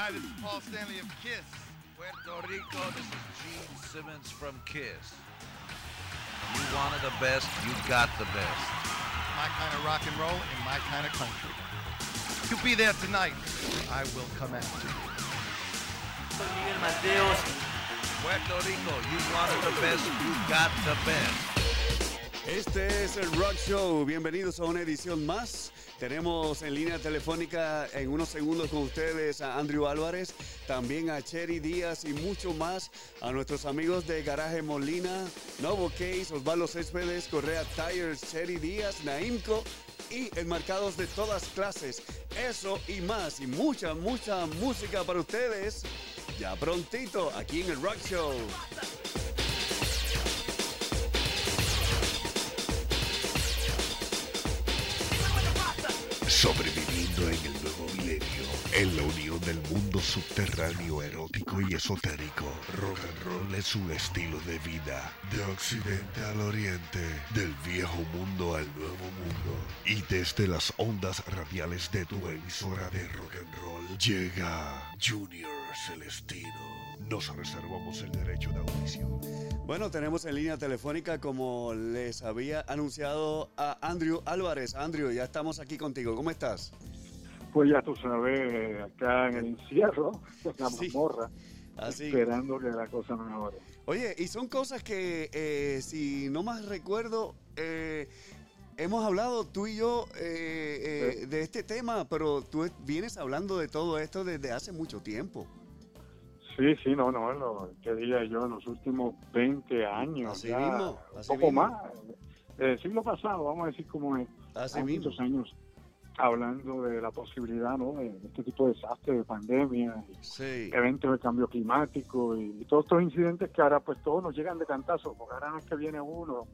Hi, this is Paul Stanley of Kiss. Puerto Rico, this is Gene Simmons from Kiss. You wanted the best, you got the best. My kind of rock and roll in my kind of country. You be there tonight. I will come after you. Soy Miguel Mateos. Puerto Rico, you wanted the best, you got the best. Este es el Rock Show. Bienvenidos a una edición más. Tenemos en línea telefónica en unos segundos con ustedes a Andrew Álvarez, también a Cherry Díaz y mucho más a nuestros amigos de Garaje Molina, Novo Case, Osvaldo Céspedes, Correa Tires, Cherry Díaz, Naimco y enmarcados de todas clases. Eso y más y mucha, mucha música para ustedes. Ya prontito aquí en el Rock Show. En la unión del mundo subterráneo erótico y esotérico, rock and roll es un estilo de vida, de occidente al oriente, del viejo mundo al nuevo mundo. Y desde las ondas radiales de tu emisora de rock and roll, llega Junior Celestino. Nos reservamos el derecho de audición. Bueno, tenemos en línea telefónica, como les había anunciado, a Andrew Álvarez. Andrew, ya estamos aquí contigo. ¿Cómo estás? Pues ya tú sabes, acá en el encierro, en la Sí. mazmorra, Así. esperando que la cosa mejore. Oye, y son cosas que, eh, si no más recuerdo, eh, hemos hablado tú y yo eh, eh, de este tema, pero tú vienes hablando de todo esto desde hace mucho tiempo. Sí, sí, no, no, lo que diría yo, en los últimos 20 años, Así ya, mismo, un poco mismo. más, el siglo pasado, vamos a decir como es, mismo. muchos años hablando de la posibilidad, ¿no?, de este tipo de desastres, de pandemia, y Sí. eventos de cambio climático y, y todos estos incidentes que ahora pues todos nos llegan de cantazo, porque ahora no es que viene uno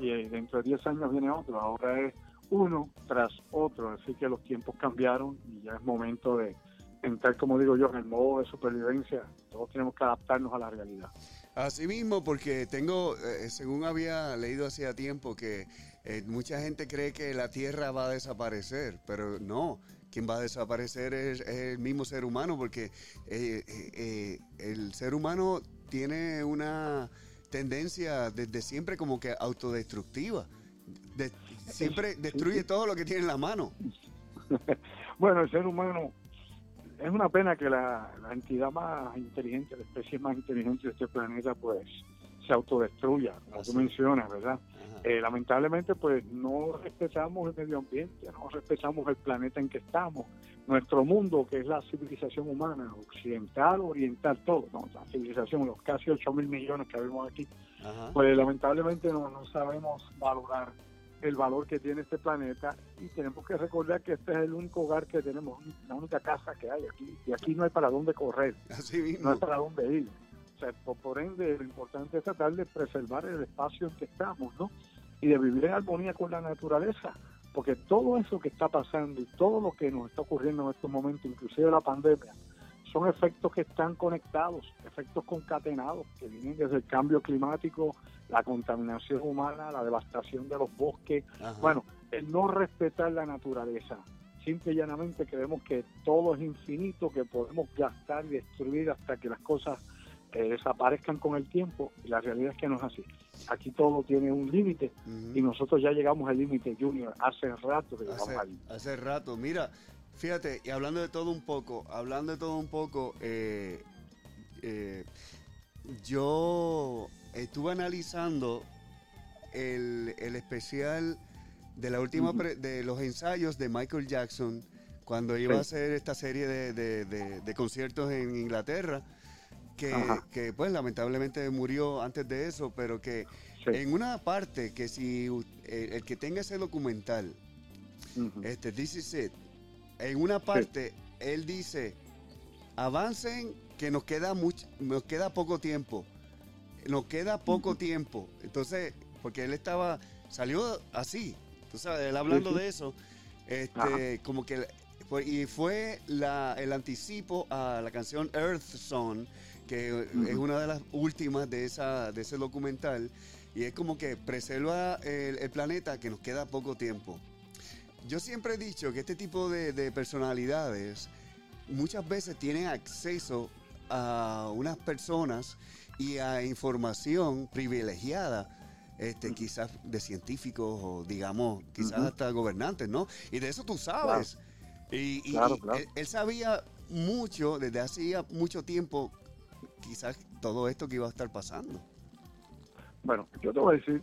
y eh, dentro de 10 años viene otro, ahora es uno tras otro, así que los tiempos cambiaron y ya es momento de entrar, como digo yo, en el modo de supervivencia, todos tenemos que adaptarnos a la realidad. Así mismo, porque tengo, eh, según había leído hacía tiempo, que eh, mucha gente cree que la Tierra va a desaparecer, pero no. Quien va a desaparecer es, es el mismo ser humano, porque eh, eh, eh, el ser humano tiene una tendencia desde siempre como que autodestructiva. De- siempre destruye todo lo que tiene en la mano. Bueno, el ser humano es una pena que la, la entidad más inteligente, la especie más inteligente de este planeta, pues se autodestruya, como Así. tú mencionas, ¿verdad? Eh, lamentablemente, pues no respetamos el medio ambiente, no respetamos el planeta en que estamos, nuestro mundo, que es la civilización humana, occidental, oriental, todo, ¿no? la civilización, los casi 8 mil millones que vemos aquí, Ajá. pues lamentablemente no, no sabemos valorar el valor que tiene este planeta y tenemos que recordar que este es el único hogar que tenemos, la única casa que hay aquí, y aquí no hay para dónde correr Así no hay para dónde ir. Sea, por, por ende, lo importante es tratar de preservar el espacio en que estamos, ¿no? Y de vivir en armonía con la naturaleza, porque todo eso que está pasando y todo lo que nos está ocurriendo en estos momentos, inclusive la pandemia, son efectos que están conectados, efectos concatenados, que vienen desde el cambio climático, la contaminación humana, la devastación de los bosques, Ajá. bueno, el no respetar la naturaleza. Simple y llanamente creemos que todo es infinito, que podemos gastar y destruir hasta que las cosas eh, desaparezcan con el tiempo. Y la realidad es que no es así. Aquí todo tiene un límite y nosotros ya llegamos al límite, Junior. Hace rato que llegamos hace, allí. hace rato. Mira, fíjate, y hablando de todo un poco, hablando de todo un poco, eh, eh, yo estuve analizando el, el especial de la última pre- de los ensayos de Michael Jackson cuando iba Sí. a hacer esta serie de, de- de- de conciertos en Inglaterra. Que, pues lamentablemente murió antes de eso, pero que Sí. en una parte que si eh, el que tenga ese documental Ujú. este, This is it. En una parte, él dice, avancen que nos queda mucho, nos queda poco tiempo. Nos queda poco tiempo. Entonces, porque él estaba, salió así, tú sabes, él hablando de eso, este, como que, y fue la, el anticipo a la canción Earth Song, que es una de las últimas de, esa, de ese documental, y es como que preserva el, el planeta que nos queda poco tiempo. Yo siempre he dicho que este tipo de, de personalidades muchas veces tienen acceso a unas personas y a información privilegiada, este, quizás de científicos o digamos, quizás hasta gobernantes, ¿no? Y de eso tú sabes. Y, y- Claro, y claro. Él, él sabía mucho, desde hacía mucho tiempo, quizás todo esto que iba a estar pasando. Bueno, yo te voy a decir,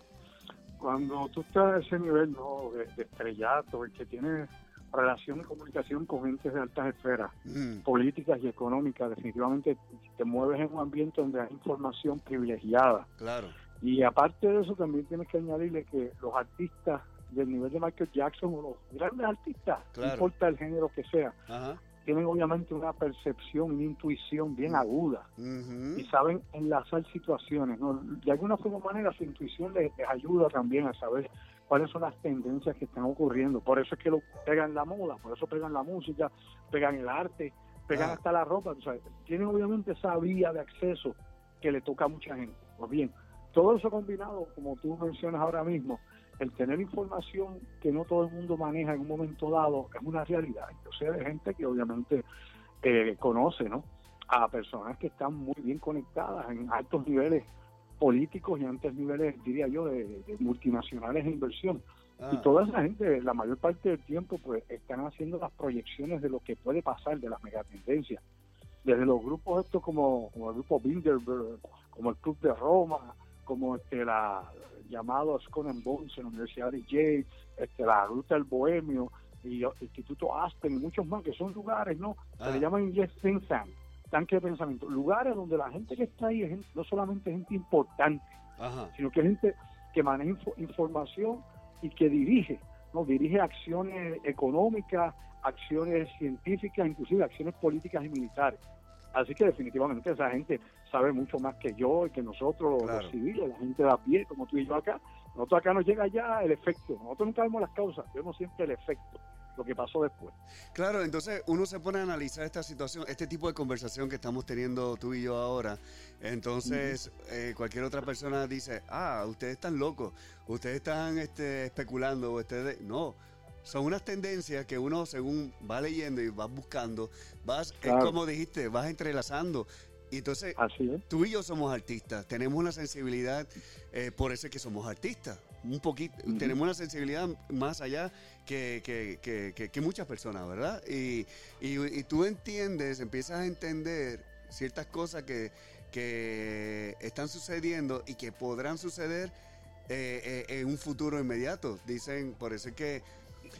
cuando tú estás a ese nivel ¿no? de, de estrellato, el que tiene relación y comunicación con gentes de altas esferas, Mm, políticas y económicas, definitivamente te mueves en un ambiente donde hay información privilegiada. claro. Y aparte de eso, también tienes que añadirle que los artistas del nivel de Michael Jackson o los grandes artistas, Claro. no importa el género que sea, Ajá. Tienen obviamente una percepción, una intuición bien aguda Ujú. y saben enlazar situaciones. ¿no? De alguna forma o manera su intuición les, les ayuda también a saber cuáles son las tendencias que están ocurriendo. Por eso es que lo pegan la moda, por eso pegan la música, pegan el arte, pegan Ah. hasta la ropa. tú sabes. Tienen obviamente esa vía de acceso que le toca a mucha gente. Pues bien, todo eso combinado, como tú mencionas ahora mismo, el tener información que no todo el mundo maneja en un momento dado es una realidad. Yo sé de gente que obviamente eh, conoce, ¿no? A personas que están muy bien conectadas en altos niveles políticos y altos niveles, diría yo, de, de multinacionales de inversión. Y Ah, toda esa gente, la mayor parte del tiempo, pues están haciendo las proyecciones de lo que puede pasar, de las megatendencias. Desde los grupos estos como, como el grupo Bilderberg, como el Club de Roma, como este la llamado Skull and Bones en la Universidad de Yale, este, la Ruta del Bohemio y el Instituto Aspen y muchos más, que son lugares, ¿no? Se Ah. le llaman en inglés think tank, tanque de pensamiento. Lugares donde la gente que está ahí es gente- no solamente gente importante, Ajá. sino que es gente que maneja info- información y que dirige, ¿no? Dirige acciones económicas, acciones científicas, inclusive acciones políticas y militares. Así que definitivamente esa gente sabe mucho más que yo y que nosotros, los- Claro. los civiles, la gente de a pie, como tú y yo acá. Nosotros acá nos llega ya el efecto. Nosotros nunca vemos las causas, vemos siempre el efecto, lo que pasó después. Claro, entonces uno se pone a analizar esta situación, este tipo de conversación que estamos teniendo tú y yo ahora. Entonces, eh, cualquier otra persona dice, ah, ustedes están locos, ustedes están este, especulando, ustedes... No, son unas tendencias que uno según va leyendo y vas buscando, vas, es como dijiste, vas entrelazando. Y entonces, Así es. tú y yo somos artistas, tenemos una sensibilidad, eh, por eso es que somos artistas, un poquito, tenemos una sensibilidad más allá que, que- que- muchas personas, ¿verdad? Y, y- y tú entiendes, empiezas a entender ciertas cosas que, que están sucediendo y que podrán suceder eh, eh, en un futuro inmediato. Dicen, por eso es que,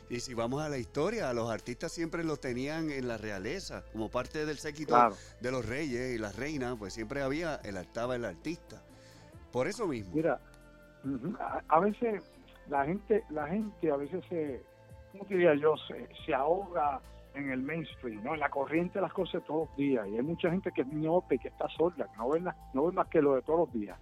y si vamos a la historia, a los artistas siempre los tenían en la realeza, como parte del séquito Claro. de los reyes y las reinas, pues siempre había, el estaba el artista. Por eso mismo. Mira, a, veces la gente, la gente a veces se, ¿cómo diría yo? Se, se ahoga en el mainstream, ¿no? En la corriente de las cosas todos los días. Y hay mucha gente que es miope, que está sorda, que no ven, la- no ven más que lo de todos los días.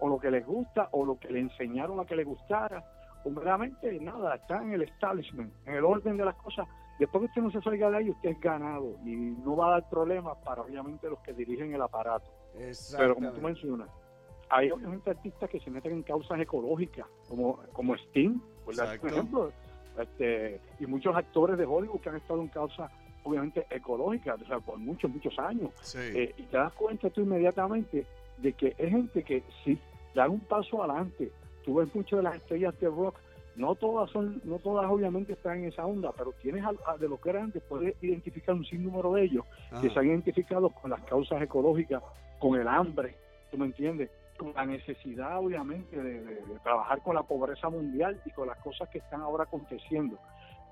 O lo que les gusta, o lo que le enseñaron a que les gustara, o meramente nada, está en el establishment, en el orden de las cosas. Después que usted no se salga de ahí, usted es ganado y no va a dar problemas para obviamente los que dirigen el aparato. Pero como tú mencionas, hay obviamente artistas que se meten en causas ecológicas, como, como Sting, por ejemplo, este, y muchos actores de Hollywood que han estado en causas obviamente ecológicas, o sea, por muchos, muchos años. Sí. Eh, y te das cuenta tú inmediatamente de que es gente que si dan un paso adelante, tú ves muchas de las estrellas de rock, no todas son, no todas obviamente están en esa onda, pero tienes a, a de los grandes, puedes identificar un sinnúmero de ellos Ajá. que se han identificado con las causas ecológicas, con el hambre, ¿tú me entiendes? Con la necesidad, obviamente, de, de- de trabajar con la pobreza mundial y con las cosas que están ahora aconteciendo.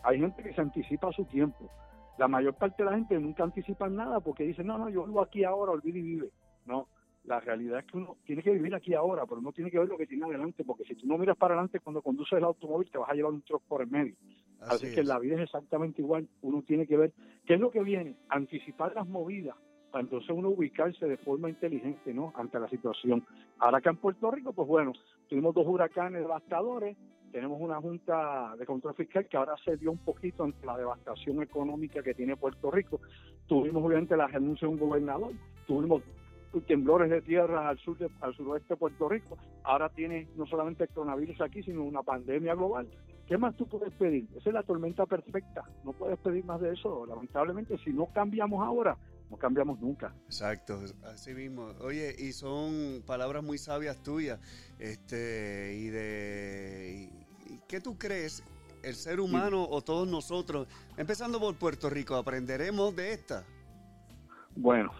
Hay gente que se anticipa a su tiempo. La mayor parte de la gente nunca anticipa nada porque dice, no, no, yo vivo aquí ahora, olvide y vive. No, la realidad es que uno tiene que vivir aquí ahora, pero uno tiene que ver lo que tiene adelante, porque si tú no miras para adelante cuando conduces el automóvil, te vas a llevar un truck por el medio. Así, que es. la vida es exactamente igual. Uno tiene que ver qué es lo que viene, anticipar las movidas, para entonces uno ubicarse de forma inteligente, ¿no? Ante la situación. Ahora acá en Puerto Rico, pues bueno, tuvimos dos huracanes devastadores, tenemos una junta de control fiscal que ahora se dio un poquito ante la devastación económica que tiene Puerto Rico. Tuvimos obviamente la renuncia de un gobernador, tuvimos temblores de tierra al sur de- al suroeste de Puerto Rico. Ahora tiene no solamente el coronavirus aquí, sino una pandemia global. ¿Qué más tú puedes pedir? Esa es la tormenta perfecta. No puedes pedir más de eso. Lamentablemente, si no cambiamos ahora, no cambiamos nunca. Exacto, así mismo. Oye, y son palabras muy sabias tuyas. Este, y de. y- ¿Qué tú crees? ¿El ser humano o todos nosotros, empezando por Puerto Rico, aprenderemos de esta? Bueno,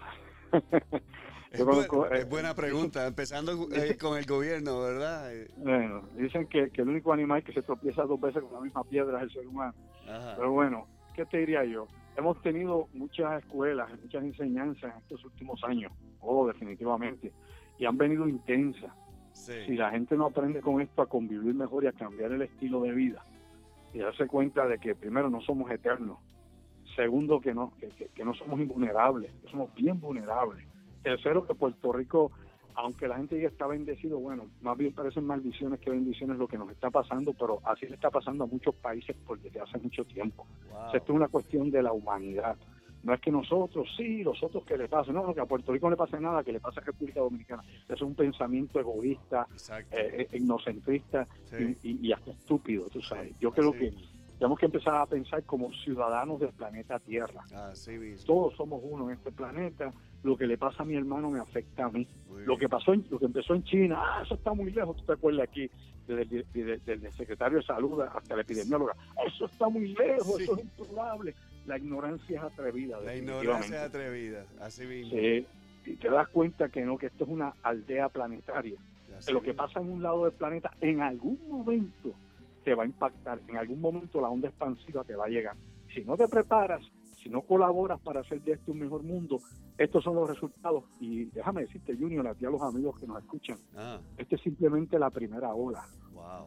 Es, eh, es buena pregunta, empezando eh, con el gobierno, ¿verdad? Eh, bueno, dicen que, que el único animal que se tropieza dos veces con la misma piedra es el ser humano. Ajá. Pero bueno, ¿qué te diría yo? Hemos tenido muchas escuelas, muchas enseñanzas en estos últimos años, oh, definitivamente, y han venido intensas. Si la gente no aprende con esto a convivir mejor y a cambiar el estilo de vida, y darse cuenta de que primero no somos eternos, segundo que no, que, que- que no somos invulnerables, que somos bien vulnerables, tercero que Puerto Rico, aunque la gente diga está bendecido, bueno, más bien parecen maldiciones que bendiciones lo que nos está pasando, pero así le está pasando a muchos países por desde hace mucho tiempo. Wow. Esto es una cuestión de la humanidad. No es que nosotros, sí, los otros que le pasen, no, no, que a Puerto Rico no le pase nada, que le pase a República Dominicana. Eso es un pensamiento egoísta, eh, eh, Sí. y, y- y hasta estúpido, tú sabes. Yo creo Así que tenemos que empezar a pensar como ciudadanos del planeta Tierra. Así. Todos somos uno en este planeta. Lo que le pasa a mi hermano me afecta a mí. Lo que pasó, en- lo que empezó en China, ah, eso está muy lejos. Tú te acuerdas aquí desde el, desde- desde el secretario de salud hasta la epidemióloga. Eso está muy lejos, Sí. eso es improbable. La ignorancia es atrevida. La ignorancia atrevida, así mismo. Sí, y te das cuenta que no, que esto es una aldea planetaria. Así lo que pasa en un lado del planeta en algún momento te va a impactar, en algún momento la onda expansiva te va a llegar. Si no te preparas, si no colaboras para hacer de este un mejor mundo, estos son los resultados. Y déjame decirte, Junior, a ti a los amigos que nos escuchan, Ah, este es simplemente la primera ola. wow.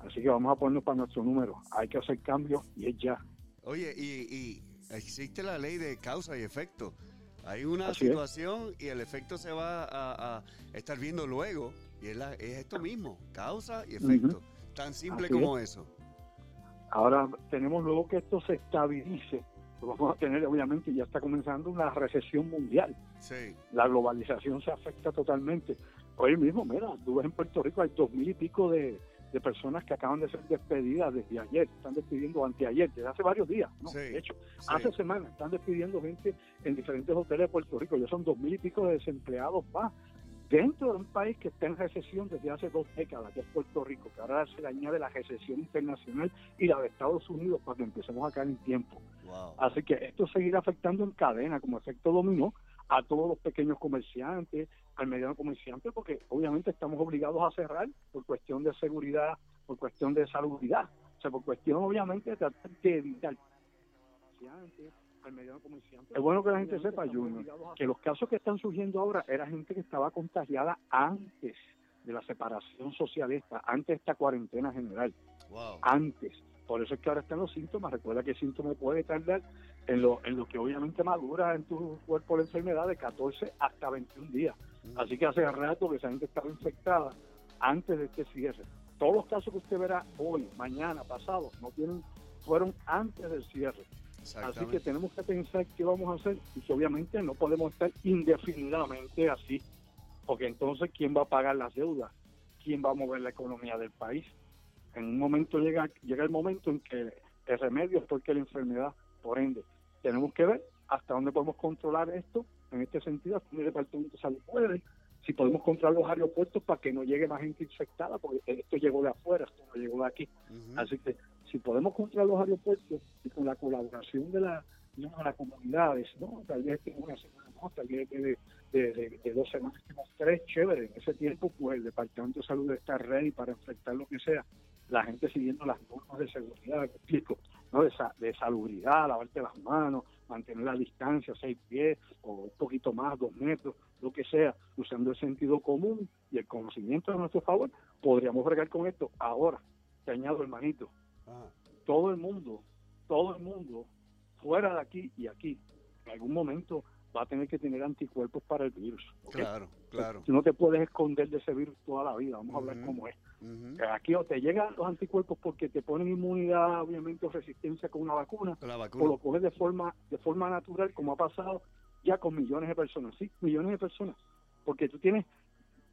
Así que vamos a ponernos para nuestro número. Hay que hacer cambios y es ya. Oye, y, y existe la ley de causa y efecto. Hay una Así es. situación y el efecto se va a, a estar viendo luego. Y es, la- es esto mismo, causa y efecto. Tan simple Así como eso. Ahora tenemos luego que esto se estabilice. Pues Vamos a tener, obviamente, ya está comenzando una recesión mundial. Sí, la globalización se afecta totalmente. Hoy mismo, mira, tú ves en Puerto Rico hay dos mil y pico de, de personas que acaban de ser despedidas desde ayer, están despidiendo anteayer, desde hace varios días, ¿no? Sí, De hecho, sí. hace semanas están despidiendo gente en diferentes hoteles de Puerto Rico, ya son dos mil y pico de desempleados más, dentro de un país que está en recesión desde hace dos décadas, que es Puerto Rico, que ahora se le añade la recesión internacional y la de Estados Unidos para que empecemos a caer en tiempo. wow. Así que esto seguirá afectando en cadena, como efecto dominó, a todos los pequeños comerciantes, al mediano comerciante, porque obviamente estamos obligados a cerrar por cuestión de seguridad, por cuestión de salubridad, o sea, por cuestión obviamente de tratar de evitar comerciante, al mediano comerciante. Es bueno que la gente sepa, Junior, que los casos que están surgiendo ahora era gente que estaba contagiada antes de la separación socialista, antes de esta cuarentena general Wow. antes. Por eso es que ahora están los síntomas. Recuerda que el síntoma puede tardar en lo, en lo que obviamente madura en tu cuerpo la enfermedad de 14 hasta 21 días. Así que hace rato que esa gente estaba infectada antes de este cierre. Todos los casos que usted verá hoy, mañana, pasado, no tienen, fueron antes del cierre. Así que tenemos que pensar qué vamos a hacer y que obviamente no podemos estar indefinidamente así, porque entonces ¿quién va a pagar las deudas? ¿Quién va a mover la economía del país? En un momento llega, llega el momento en que el remedio es porque la enfermedad, por ende, tenemos que ver hasta dónde podemos controlar esto, en este sentido, hasta dónde el Departamento de Salud puede, si podemos controlar los aeropuertos para que no llegue más gente infectada, porque esto llegó de afuera, esto no llegó de aquí. Así que si podemos controlar los aeropuertos y con la colaboración de la de las comunidades, ¿no? tal vez tenga una semana más, tal vez de, de, de- dos semanas, tenemos tres, chévere. En ese tiempo, pues el Departamento de Salud está ready para enfrentar lo que sea. La gente siguiendo las normas de seguridad, explico, ¿no? de, sa- de salubridad, lavarte las manos, mantener la distancia, seis pies o un poquito más, dos metros, lo que sea, usando el sentido común y el conocimiento a nuestro favor, podríamos bregar con esto. Ahora, te añado, hermanito, Todo el mundo, todo el mundo, fuera de aquí y aquí, en algún momento va a tener que tener anticuerpos para el virus. claro, claro. Tú no te puedes esconder de ese virus toda la vida, vamos a hablar Ujú. cómo es. Aquí o te llegan los anticuerpos porque te ponen inmunidad, obviamente, o resistencia con una vacuna, la o vacuna. lo coges de forma, de forma natural, como ha pasado ya con millones de personas, sí, millones de personas, porque tú tienes,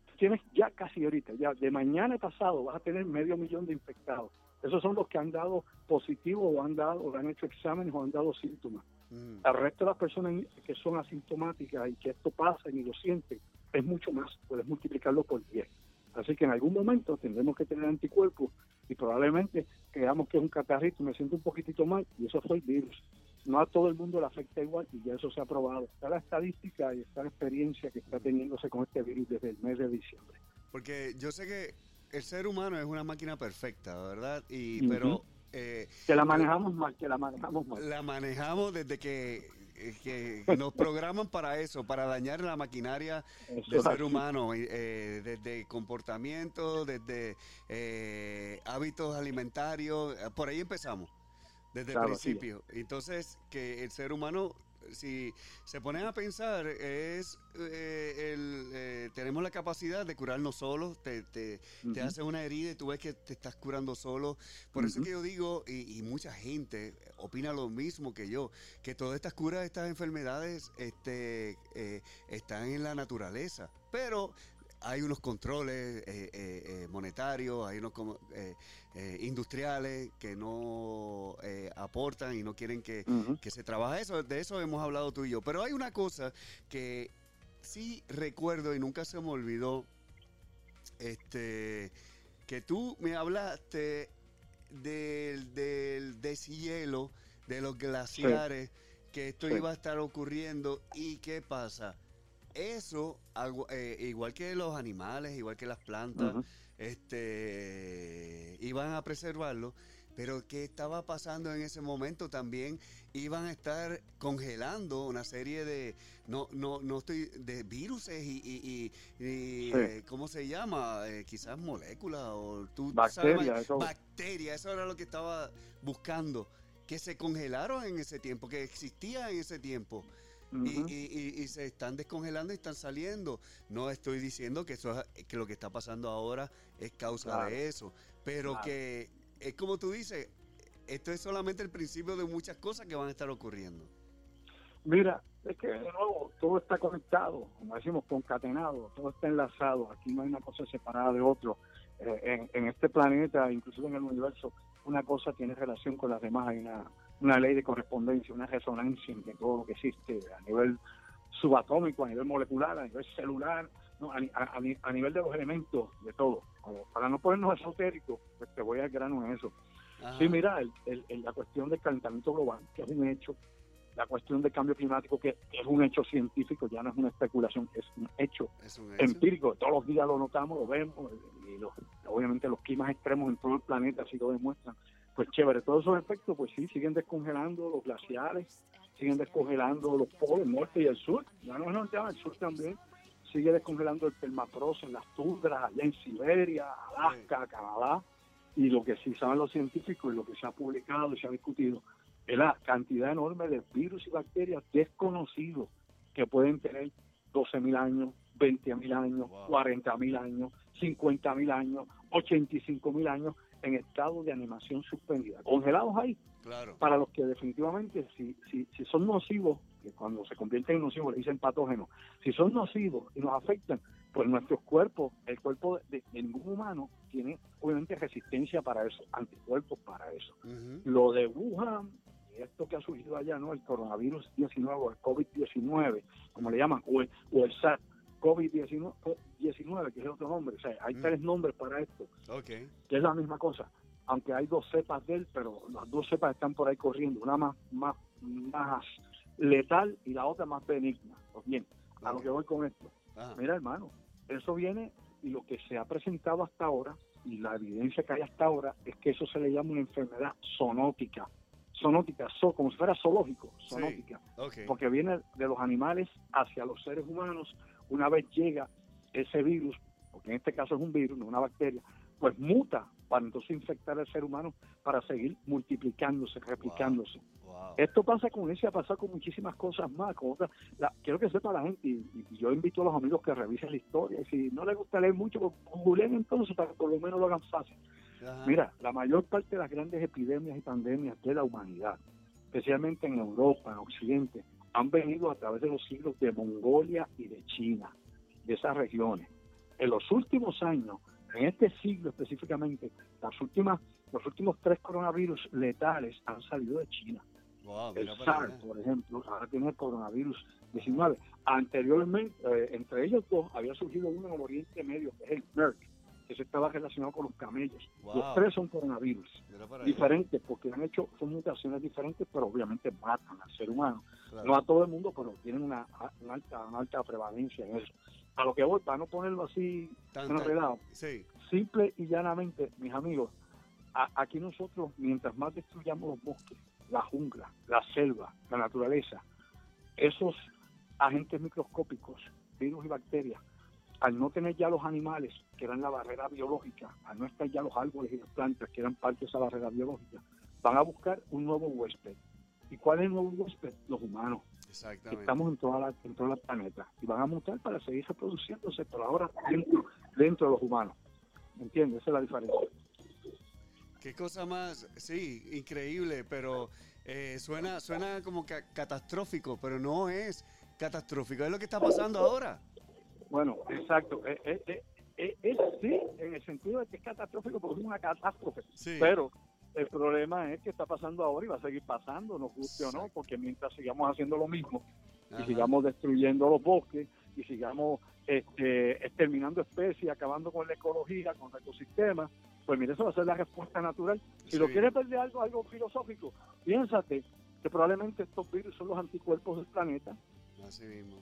tú tienes ya casi ahorita, ya de mañana pasado vas a tener medio millón de infectados. Esos son los que han dado positivo o han dado, o han hecho exámenes o han dado síntomas. Mm. El resto de las personas que son asintomáticas y que esto pasa y lo sienten, es mucho más, puedes multiplicarlo por 10. Así que en algún momento tendremos que tener anticuerpos y probablemente creamos que es un catarrito, me siento un poquitito mal y eso fue el virus. No a todo el mundo le afecta igual y ya eso se ha probado. Está la estadística y está la experiencia que está teniéndose con este virus desde el mes de diciembre. Porque yo sé que el ser humano es una máquina perfecta, ¿verdad? Y, pero eh, Que la manejamos mal, que la manejamos mal. la manejamos desde que, eh, que nos programan para eso, para dañar la maquinaria Eso del ser así. humano, eh, desde comportamiento, desde eh, hábitos alimentarios, por ahí empezamos, desde Claro, el principio. Entonces, que el ser humano, si se ponen a pensar, es eh, el, eh, tenemos la capacidad de curarnos solos, te, te, te haces una herida y tú ves que te estás curando solo. Por eso es que yo digo, y, y mucha gente opina lo mismo que yo, que todas estas curas estas enfermedades este, eh, están en la naturaleza. Pero hay unos controles eh, eh, eh, monetarios, hay unos industriales que no aportan y no quieren que, se trabaje eso. De eso hemos hablado tú y yo. Pero hay una cosa que sí recuerdo y nunca se me olvidó, este, que tú me hablaste del, del deshielo, de los glaciares, que esto Sí. iba a estar ocurriendo. ¿Y qué pasa? Eso, eh, igual que los animales, igual que las plantas, este, iban a preservarlo, pero ¿qué estaba pasando en ese momento? También iban a estar congelando una serie de, no, no, no estoy, de viruses y, y, y- y, Sí. eh, ¿cómo se llama? Eh, quizás moléculas o tú Bacterias, sabes, eso. bacterias, eso era lo que estaba buscando, que se congelaron en ese tiempo, que existía en ese tiempo. Y, y- y- y se están descongelando y están saliendo. No estoy diciendo que eso es- que lo que está pasando ahora es causa Claro. de eso, pero Claro. que es como tú dices, esto es solamente el principio de muchas cosas que van a estar ocurriendo. Mira, es que de nuevo todo está conectado, como decimos, concatenado, todo está enlazado. Aquí no hay una cosa separada de otro. Eh, en, en este planeta, inclusive en el universo, una cosa tiene relación con las demás. Hay una, una ley de correspondencia, una resonancia entre todo lo que existe a nivel subatómico, a nivel molecular, a nivel celular, ¿no? a, ni- a- a ni- a nivel de los elementos, de todo. Para no ponernos esotéricos, pues te voy al grano en eso. Ajá. Sí, mira, el- el- el- la cuestión del calentamiento global, que es un hecho, la cuestión del cambio climático, que es un hecho científico, ya no es una especulación, es un hecho Es un hecho. empírico, todos los días lo notamos, lo vemos, y los- obviamente los climas extremos en todo el planeta así lo demuestran. Pues chévere, todos esos efectos, pues sí, siguen descongelando los glaciares, siguen descongelando los polos, el norte y el sur, ya no es norte, el sur también, sigue descongelando el permafrost en las tundras, allá en Siberia, Alaska, Canadá, y lo que sí saben los científicos y lo que se ha publicado y se ha discutido es la cantidad enorme de virus y bacterias desconocidos que pueden tener 12.000 años, 20.000 años, Wow. 40.000 años, 50.000 años, 85.000 años en estado de animación suspendida, congelados ahí Claro. para los que definitivamente si, si, si son nocivos, que cuando se convierten en nocivos le dicen patógenos, si son nocivos y nos afectan, pues nuestros cuerpos, el cuerpo de, de ningún humano tiene obviamente resistencia para eso, anticuerpos para eso. Lo de Wuhan, y esto que ha surgido allá, ¿no? El coronavirus 19 o el COVID-19, como le llaman, o el, o el SARS. COVID-19, COVID-19, que es otro nombre, o sea, hay Mm. tres nombres para esto Ok. que es la misma cosa, aunque hay dos cepas de él, pero las dos cepas están por ahí corriendo, una más, más, más letal y la otra más benigna. Pues bien, a lo que voy con esto. Mira, hermano, eso viene y lo que se ha presentado hasta ahora y la evidencia que hay hasta ahora es que eso se le llama una enfermedad zoonótica. Zoonótica, zo- como si fuera zoológico, Sí. zoonótica Ok. porque viene de los animales hacia los seres humanos. Una vez llega ese virus, porque en este caso es un virus, no una bacteria, pues muta para entonces infectar al ser humano para seguir multiplicándose, replicándose. Wow. Esto pasa con eso y ha pasado con muchísimas cosas más. Con otras, la- quiero que sepa la gente, y, y yo invito a los amigos que revisen la historia. Y si no les gusta leer mucho, pues googleen entonces para que por lo menos lo hagan fácil. Ajá. Mira, la mayor parte de las grandes epidemias y pandemias de la humanidad, especialmente en Europa, en Occidente, han venido a través de los siglos de Mongolia y de China, de esas regiones. En los últimos años, en este siglo específicamente, las últimas los últimos tres coronavirus letales han salido de China. Wow, El SARS, por ejemplo, ahora tiene el coronavirus 19. Anteriormente, eh, entre ellos dos, había surgido uno en el Oriente Medio, que es el Merck, que se estaba relacionado con los camellos. Wow. Los tres son coronavirus diferentes, porque han hecho, son mutaciones diferentes, pero obviamente matan al ser humano. Claro. No a todo el mundo, pero tienen una, una alta, una alta prevalencia en eso. A lo que voy, para no ponerlo así Tan- enredado, Sí, simple y llanamente, mis amigos, a- aquí nosotros, mientras más destruyamos los bosques, la jungla, la selva, la naturaleza, esos agentes microscópicos, virus y bacterias, al no tener ya los animales, que eran la barrera biológica, al no estar ya los árboles y las plantas, que eran parte de esa barrera biológica, van a buscar un nuevo huésped. ¿Y cuál es el nuevo huésped? Los humanos que exactamente. estamos en toda la, en planeta y van a mutar para seguir reproduciéndose, pero ahora dentro, dentro de los humanos. ¿Entiendes? Esa es la diferencia. Qué cosa más, sí, increíble, pero eh, suena, suena como ca- catastrófico, pero no es catastrófico, es lo que está pasando ahora. Bueno, exacto. Es, es- es- es- es sí, en el sentido de que es catastrófico porque es una catástrofe. Sí. Pero el problema es que está pasando ahora y va a seguir pasando, nos guste o no, porque mientras sigamos haciendo lo mismo y sigamos destruyendo los bosques y sigamos este, exterminando especies, acabando con la ecología, con el ecosistema, pues mire, eso va a ser la respuesta natural. Si lo quieres ver de algo, algo filosófico, piénsate que probablemente estos virus son los anticuerpos del planeta Así mismo.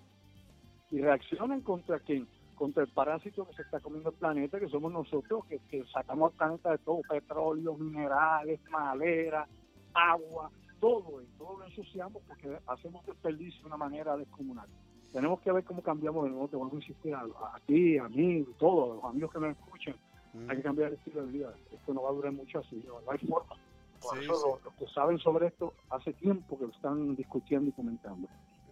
Y reaccionan contra quién? Contra el parásito que se está comiendo el planeta, que somos nosotros, que, que sacamos al planeta de todo, petróleo, minerales, madera, agua, todo, y todo lo ensuciamos porque hacemos desperdicio de una manera descomunal. Tenemos que ver cómo cambiamos de nuevo, te voy a insistir a, a ti, a mí, a todos, a los amigos que nos escuchan, Mm. hay que cambiar el estilo de vida. Esto no va a durar mucho así, no, no hay forma. Por Sí, eso sí. Los, los que saben sobre esto hace tiempo que lo están discutiendo y comentando.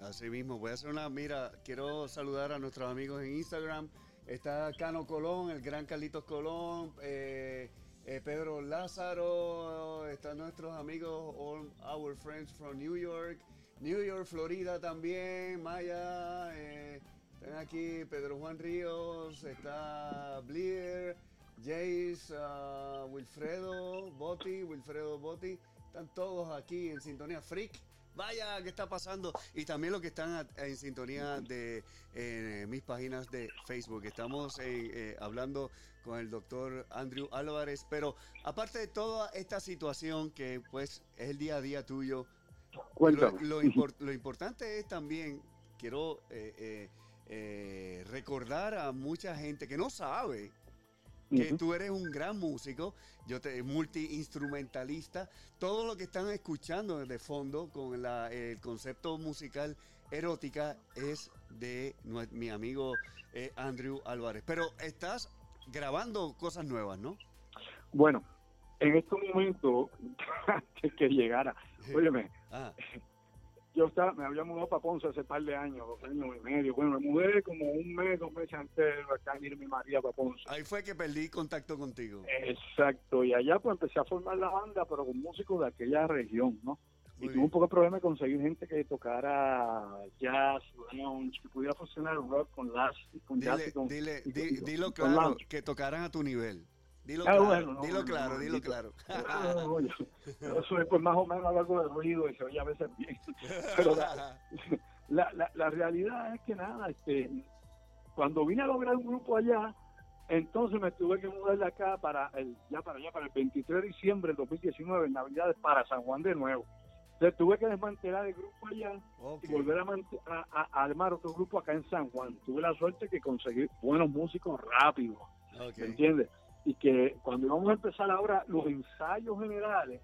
Así mismo, voy a hacer una, mira, quiero saludar a nuestros amigos en Instagram. Está Cano Colón, el gran Carlitos Colón, eh, eh, Pedro Lázaro, están nuestros amigos, all our friends from New York, New York, Florida también, Maya, eh, están aquí Pedro Juan Ríos, está Blair, Jace, ah, Wilfredo Botti, Wilfredo Botti, están todos aquí en sintonía freak. Vaya, ¿qué está pasando? Y también los que están en sintonía de eh, mis páginas de Facebook. Estamos eh, eh, hablando con el doctor Andrew Álvarez, pero aparte de toda esta situación que pues es el día a día tuyo, lo, Cuéntame. lo impor- lo importante es también, quiero eh, recordar a mucha gente que no sabe que tú eres un gran músico, yo te multi-instrumentalista, todo lo que están escuchando de fondo con la- el concepto musical erótica es de mi amigo eh, Andrew Álvarez. Pero estás grabando cosas nuevas, ¿no? Bueno, en estos momentos, antes que llegara, óyeme, Ah, yo estaba, me había mudado para Ponce hace par de años, dos años y medio. Bueno, me mudé como un mes, dos meses antes de acá ir mi María para Ponce. ahí fue que perdí contacto contigo. Exacto, y allá pues empecé a formar la banda, pero con músicos de aquella región, ¿no? Y tuve un poco de problema de conseguir gente que tocara jazz, lounge, que pudiera funcionar rock con jazz, con jazz Dile, y con, dile, y- di- y- dilo con claro, lounge. que tocaran a tu nivel. Dilo Ah, claro, bueno, no, dilo claro, no, dilo claro. No, yo, yo soy pues más o menos algo de ruido y se oye a veces bien. Pero la, la, la, la realidad es que nada, este, cuando vine a lograr un grupo allá, entonces me tuve que mudar de acá para el, ya para allá, para el 23 de diciembre del 2019, en Navidades, para San Juan de nuevo. Entonces tuve que desmantelar el grupo allá y volver a, a- a- armar otro grupo acá en San Juan. Tuve la suerte que conseguí buenos músicos rápidos, Ok. ¿me entiendes? Y que cuando íbamos a empezar ahora los ensayos generales,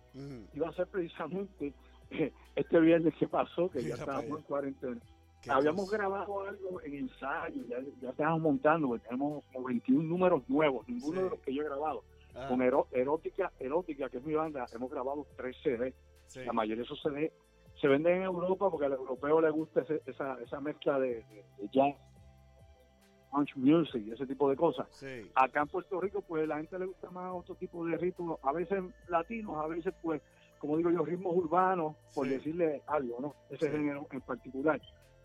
iba a ser precisamente eh, este viernes que pasó, que ya estábamos en cuarentena. Habíamos cosa. grabado algo en ensayo, ya, ya estábamos montando, porque tenemos como 21 números nuevos, ninguno Sí. de los que yo he grabado. Ah, Con Ero- Erótica, Erótica, que es mi banda, hemos grabado tres CD. sí. La mayoría de esos CD se venden en Europa porque al europeo le gusta ese- esa, esa mezcla de, de- de jazz, punch music, ese tipo de cosas. Sí. Acá en Puerto Rico, pues la gente le gusta más otro tipo de ritmos, a veces latinos, a veces, pues, como digo yo, ritmos urbanos, por Sí. decirle algo, ¿no? Ese Sí. género en particular.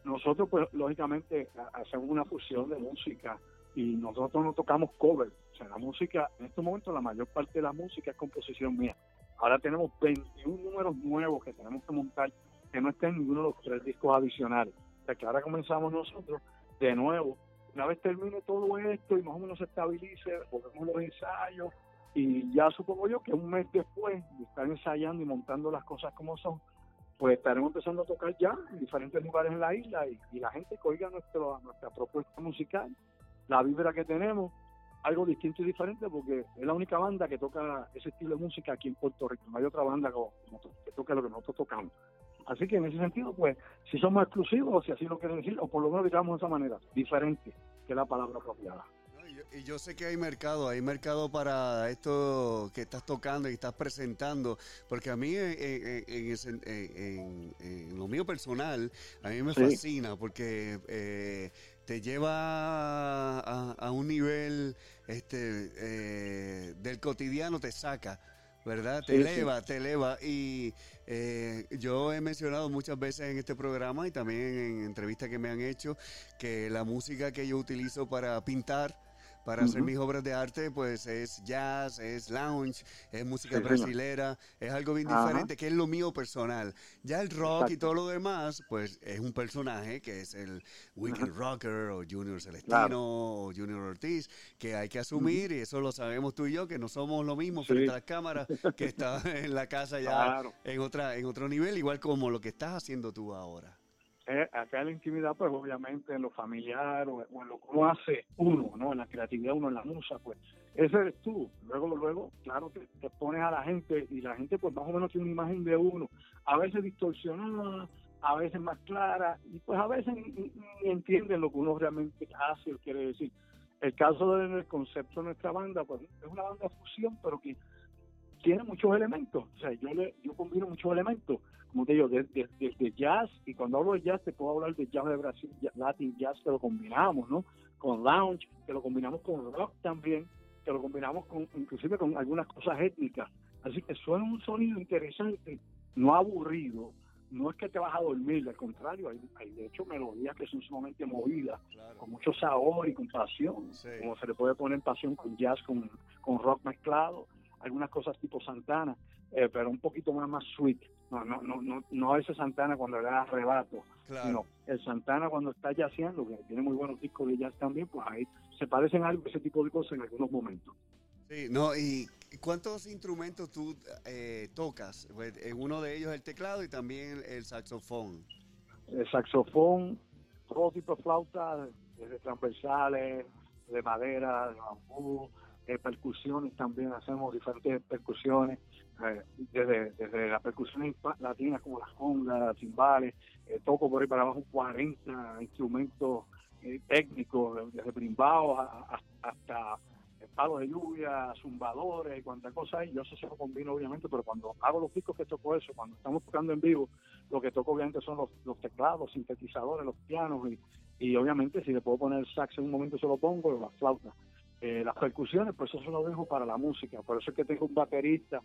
Nosotros, pues, lógicamente, ha- hacemos una fusión de música y nosotros no tocamos cover. O sea, la música, en este momento la mayor parte de la música es composición mía. Ahora tenemos 21 números nuevos que tenemos que montar que no estén en ninguno de los tres discos adicionales. O sea, que ahora comenzamos nosotros de nuevo. Una vez termine todo esto y más o menos se estabilice, volvemos los ensayos y ya supongo yo que un mes después de estar ensayando y montando las cosas como son, pues estaremos empezando a tocar ya en diferentes lugares en la isla y, la gente que oiga nuestra propuesta musical, la vibra que tenemos, algo distinto y diferente porque es la única banda que toca ese estilo de música aquí en Puerto Rico. No hay otra banda que, que toque lo que nosotros tocamos. Así que en ese sentido, pues, si somos exclusivos, si así lo quieren decir, o por lo menos digamos de esa manera, diferente, que es la palabra apropiada. Y yo- Y yo sé que hay mercado, hay mercado para esto que estás tocando y estás presentando, porque a mí en, en- en ese- en- en- en lo mío personal, a mí me Sí. fascina porque eh, te lleva a, a un nivel este eh, del cotidiano, te saca. ¿Verdad? Te Sí, sí. eleva, te eleva. Y eh, yo he mencionado muchas veces en este programa y también en entrevistas que me han hecho que la música que yo utilizo para pintar, para hacer mis obras de arte, pues es jazz, es lounge, es música Sí, señor. brasilera, es algo bien Ajá. diferente, que es lo mío personal. Ya el rock y todo lo demás, pues es un personaje que es el Weekend Rocker o Junior Celestino Claro. o Junior Ortiz, que hay que asumir y eso lo sabemos tú y yo, que no somos lo mismo Sí. frente a las cámaras que está en la casa ya Claro. en otra en otro nivel, igual como lo que estás haciendo tú ahora. Eh, acá en la intimidad, pues obviamente en lo familiar o, en lo que uno hace uno, ¿no? En la creatividad uno, en la musa, pues ese eres tú. Luego, luego, claro te pones a la gente y la gente pues más o menos tiene una imagen de uno, a veces distorsionada, a veces más clara y pues a veces ni entienden lo que uno realmente hace o quiere decir. El caso del concepto de nuestra banda, pues es una banda fusión, pero que tiene muchos elementos. O sea, yo le, yo combino muchos elementos, como te digo, desde desde jazz, y cuando hablo de jazz te puedo hablar de jazz de Brasil, Latin jazz, que lo combinamos, ¿no? Con lounge, que lo combinamos con rock también, que lo combinamos con inclusive con algunas cosas étnicas. Así que suena un sonido interesante, no aburrido, no es que te vas a dormir, al contrario, hay, hay de hecho melodías que son sumamente movidas, con mucho sabor y con pasión, Sí. como se le puede poner pasión con jazz, con, con rock mezclado, algunas cosas tipo Santana, eh, pero un poquito más, más sweet. No, no, no, no, no ese Santana cuando le da arrebato, Claro. el Santana cuando está jazzeando, que tiene muy buenos discos de jazz también, pues ahí se parecen algo ese tipo de cosas en algunos momentos. Sí, no, ¿y cuántos instrumentos tú eh, tocas? Pues, en uno de ellos el teclado y también el saxofón. El saxofón, todo tipo de flauta, desde transversales, de madera, de bambú, eh, percusiones también, hacemos diferentes percusiones, desde, desde las percusiones latinas como las congas, timbales, eh, toco por ahí para abajo 40 instrumentos eh, técnicos, desde a- hasta palos de lluvia, zumbadores y cuánta cosa hay. Yo eso se lo combino obviamente, pero cuando hago los discos que toco eso, cuando estamos tocando en vivo, lo que toco obviamente son los, los teclados, sintetizadores, los pianos y, y obviamente si le puedo poner el sax en un momento se lo pongo, o la flauta. Eh, las percusiones, pues eso se lo dejo para la música, por eso es que tengo un baterista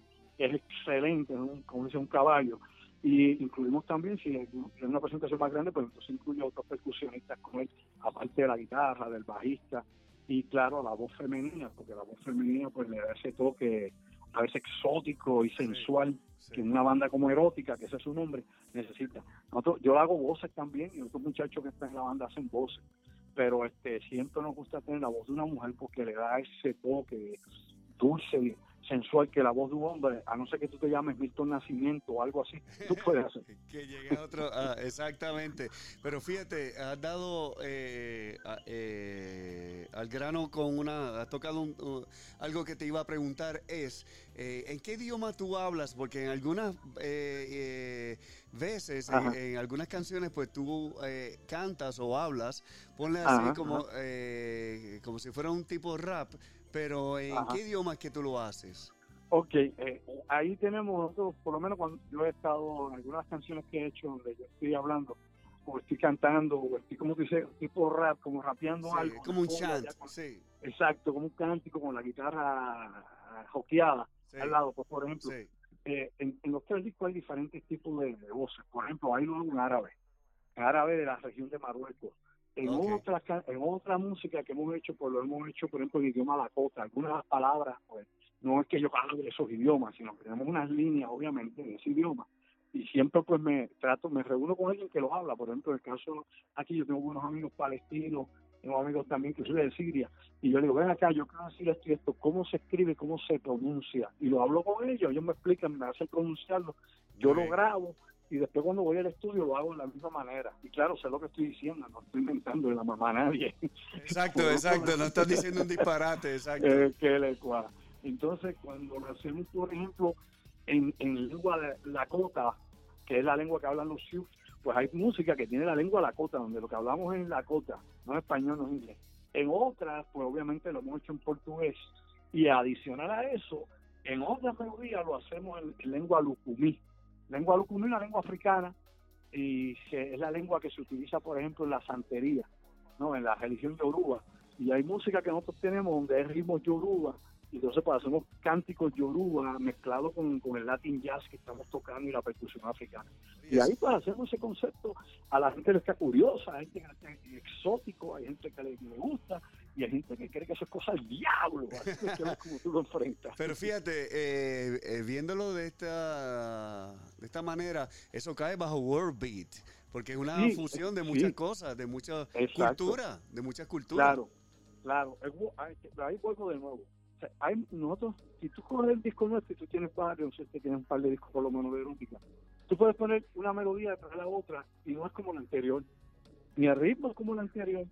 es excelente, un- como dice un caballo, y incluimos también, si es una presentación más grande, pues entonces incluyo otros percusionistas con él, aparte de la guitarra, del bajista, y claro, la voz femenina, porque la voz femenina pues le da ese toque a veces exótico y sensual Sí. que una banda como erótica, que ese es su nombre, necesita. Nosotros, yo hago voces también y otros muchachos que están en la banda hacen voces, pero este siempre nos gusta tener la voz de una mujer porque le da ese toque dulce y sensual que la voz de un hombre, a no ser que tú te llames Milton Nacimiento o algo así, tú puedes hacer. Que llegue a otro, ah, exactamente. Pero fíjate, has dado eh, eh, al grano con una, has tocado un- uh, algo que te iba a preguntar es, eh, ¿en qué idioma tú hablas? Porque en algunas eh, eh, veces, en, algunas canciones, pues tú eh, cantas o hablas, ponle así Ajá, como, eh, como si fuera un tipo rap, pero ¿en Ajá. qué idioma es que tú lo haces? Ok, eh, ahí tenemos nosotros, por lo menos cuando yo he estado en algunas canciones que he hecho donde yo estoy hablando, o estoy cantando, o estoy como tú dices, tipo rap, como rapeando Sí, algo. como un chant, con- sí, Exacto, como un cántico con la guitarra ah, joqueada sí, al lado, pues, por ejemplo. sí. eh, en, en los tres discos hay diferentes tipos de, de voces. Por ejemplo, hay uno en árabe, en árabe de la región de Marruecos. En Ok. otra en otra música que hemos hecho, pues lo hemos hecho, por ejemplo, en idioma lakota. Algunas palabras, pues, no es que yo hable de esos idiomas, sino que tenemos unas líneas, obviamente, de ese idioma. Y siempre, pues, me trato, me reúno con alguien que lo habla. Por ejemplo, en el caso aquí, yo tengo buenos amigos palestinos, tengo amigos también que soy de Siria. Y yo le digo, ven acá, yo quiero decir esto y esto, cómo se escribe, cómo se pronuncia. Y lo hablo con ellos, ellos me explican, me hacen pronunciarlo. Yo lo grabo y después cuando voy al estudio lo hago de la misma manera. Y claro, sé lo que estoy diciendo, no estoy inventando de la mamá a nadie. Exacto, exacto. No estás diciendo un disparate, exacto. eh, que le cuadra. Entonces, cuando lo hacemos, por ejemplo, en, en lengua de lakota, que es la lengua que hablan los Sioux, pues hay música que tiene la lengua lakota, donde lo que hablamos es en lakota, no es español, no es inglés. En otras, pues obviamente lo hemos hecho en portugués. Y adicional a eso, en otras melodías lo hacemos en, en lengua lucumí. Lengua lucumí es una lengua africana y que es la lengua que se utiliza, por ejemplo, en la santería, ¿no? en la religión yoruba. Y hay música que nosotros tenemos donde es ritmo yoruba, y entonces pues hacemos cánticos yoruba mezclados con, con el latin jazz que estamos tocando y la percusión africana. Y ahí pues hacemos ese concepto, a la gente le está curiosa, hay gente que está exótico, hay gente que le gusta, y hay gente que cree que eso es cosa del diablo, así que es como tú lo enfrentas. Pero fíjate, eh, eh, viéndolo de esta, de esta manera, eso cae bajo World Beat, porque es una Sí, fusión de sí. muchas cosas, de muchas culturas, de muchas culturas. Claro, claro. Ahí vuelvo de nuevo. O sea, hay nosotros, si tú coges el disco nuestro y tú tienes varios, si tienes un par de discos por lo menos de erótica, tú puedes poner una melodía detrás de la otra y no es como la anterior. Ni el ritmo es como la anterior,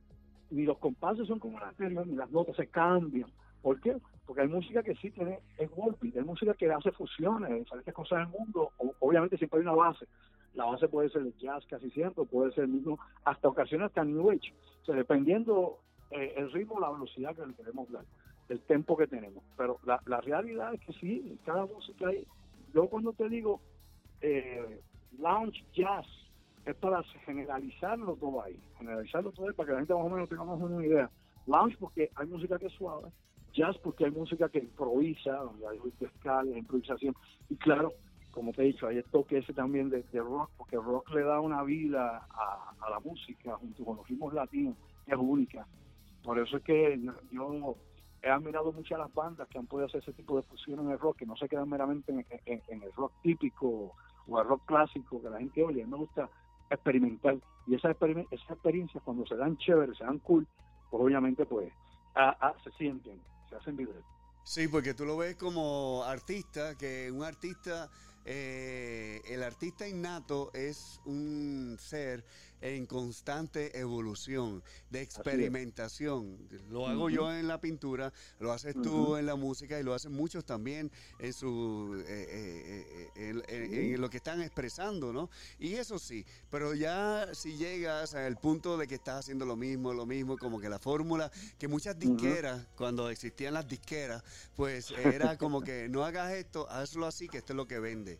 ni los compases son como la anterior, ni las notas se cambian. ¿Por qué? Porque hay música que sí tiene, es golpe, hay música que hace fusiones, diferentes cosas del mundo. Obviamente siempre hay una base. La base puede ser el jazz casi siempre, puede ser el mismo, hasta ocasiones hasta New Age. O sea, dependiendo eh, el ritmo, la velocidad que le queremos dar, el tempo que tenemos. Pero la, la realidad es que sí, cada música hay. Yo cuando te digo eh, lounge jazz, es para generalizarlo todo ahí, generalizarlo todo ahí para que la gente más o menos tenga más o menos una idea. Lounge porque hay música que es suave, jazz porque hay música que improvisa, donde hay escala, improvisación. Y claro, como te he dicho, hay el toque ese también de, rock, porque rock le da una vida a, la música junto con los ritmos latinos, que es única. Por eso es que yo he admirado mucho a las bandas que han podido hacer ese tipo de fusión en el rock, que no se quedan meramente en, en- en el rock típico o el rock clásico que la gente oye. Me gusta experimentar. Y esas experiencias cuando se dan chéveres, se dan cool, pues obviamente pues ah, se sienten, se hacen vibrar. Sí, porque tú lo ves como artista, que un artista, eh, el artista innato es un ser en constante evolución, de experimentación. Lo hago yo en la pintura, lo haces tú en la música y lo hacen muchos también en su eh, eh, eh, en, en- en lo que están expresando, ¿no? Y eso sí, pero ya si llegas al punto de que estás haciendo lo mismo, lo mismo, como que la fórmula que muchas disqueras, cuando existían las disqueras, pues era como que no hagas esto, hazlo así, que esto es lo que vende.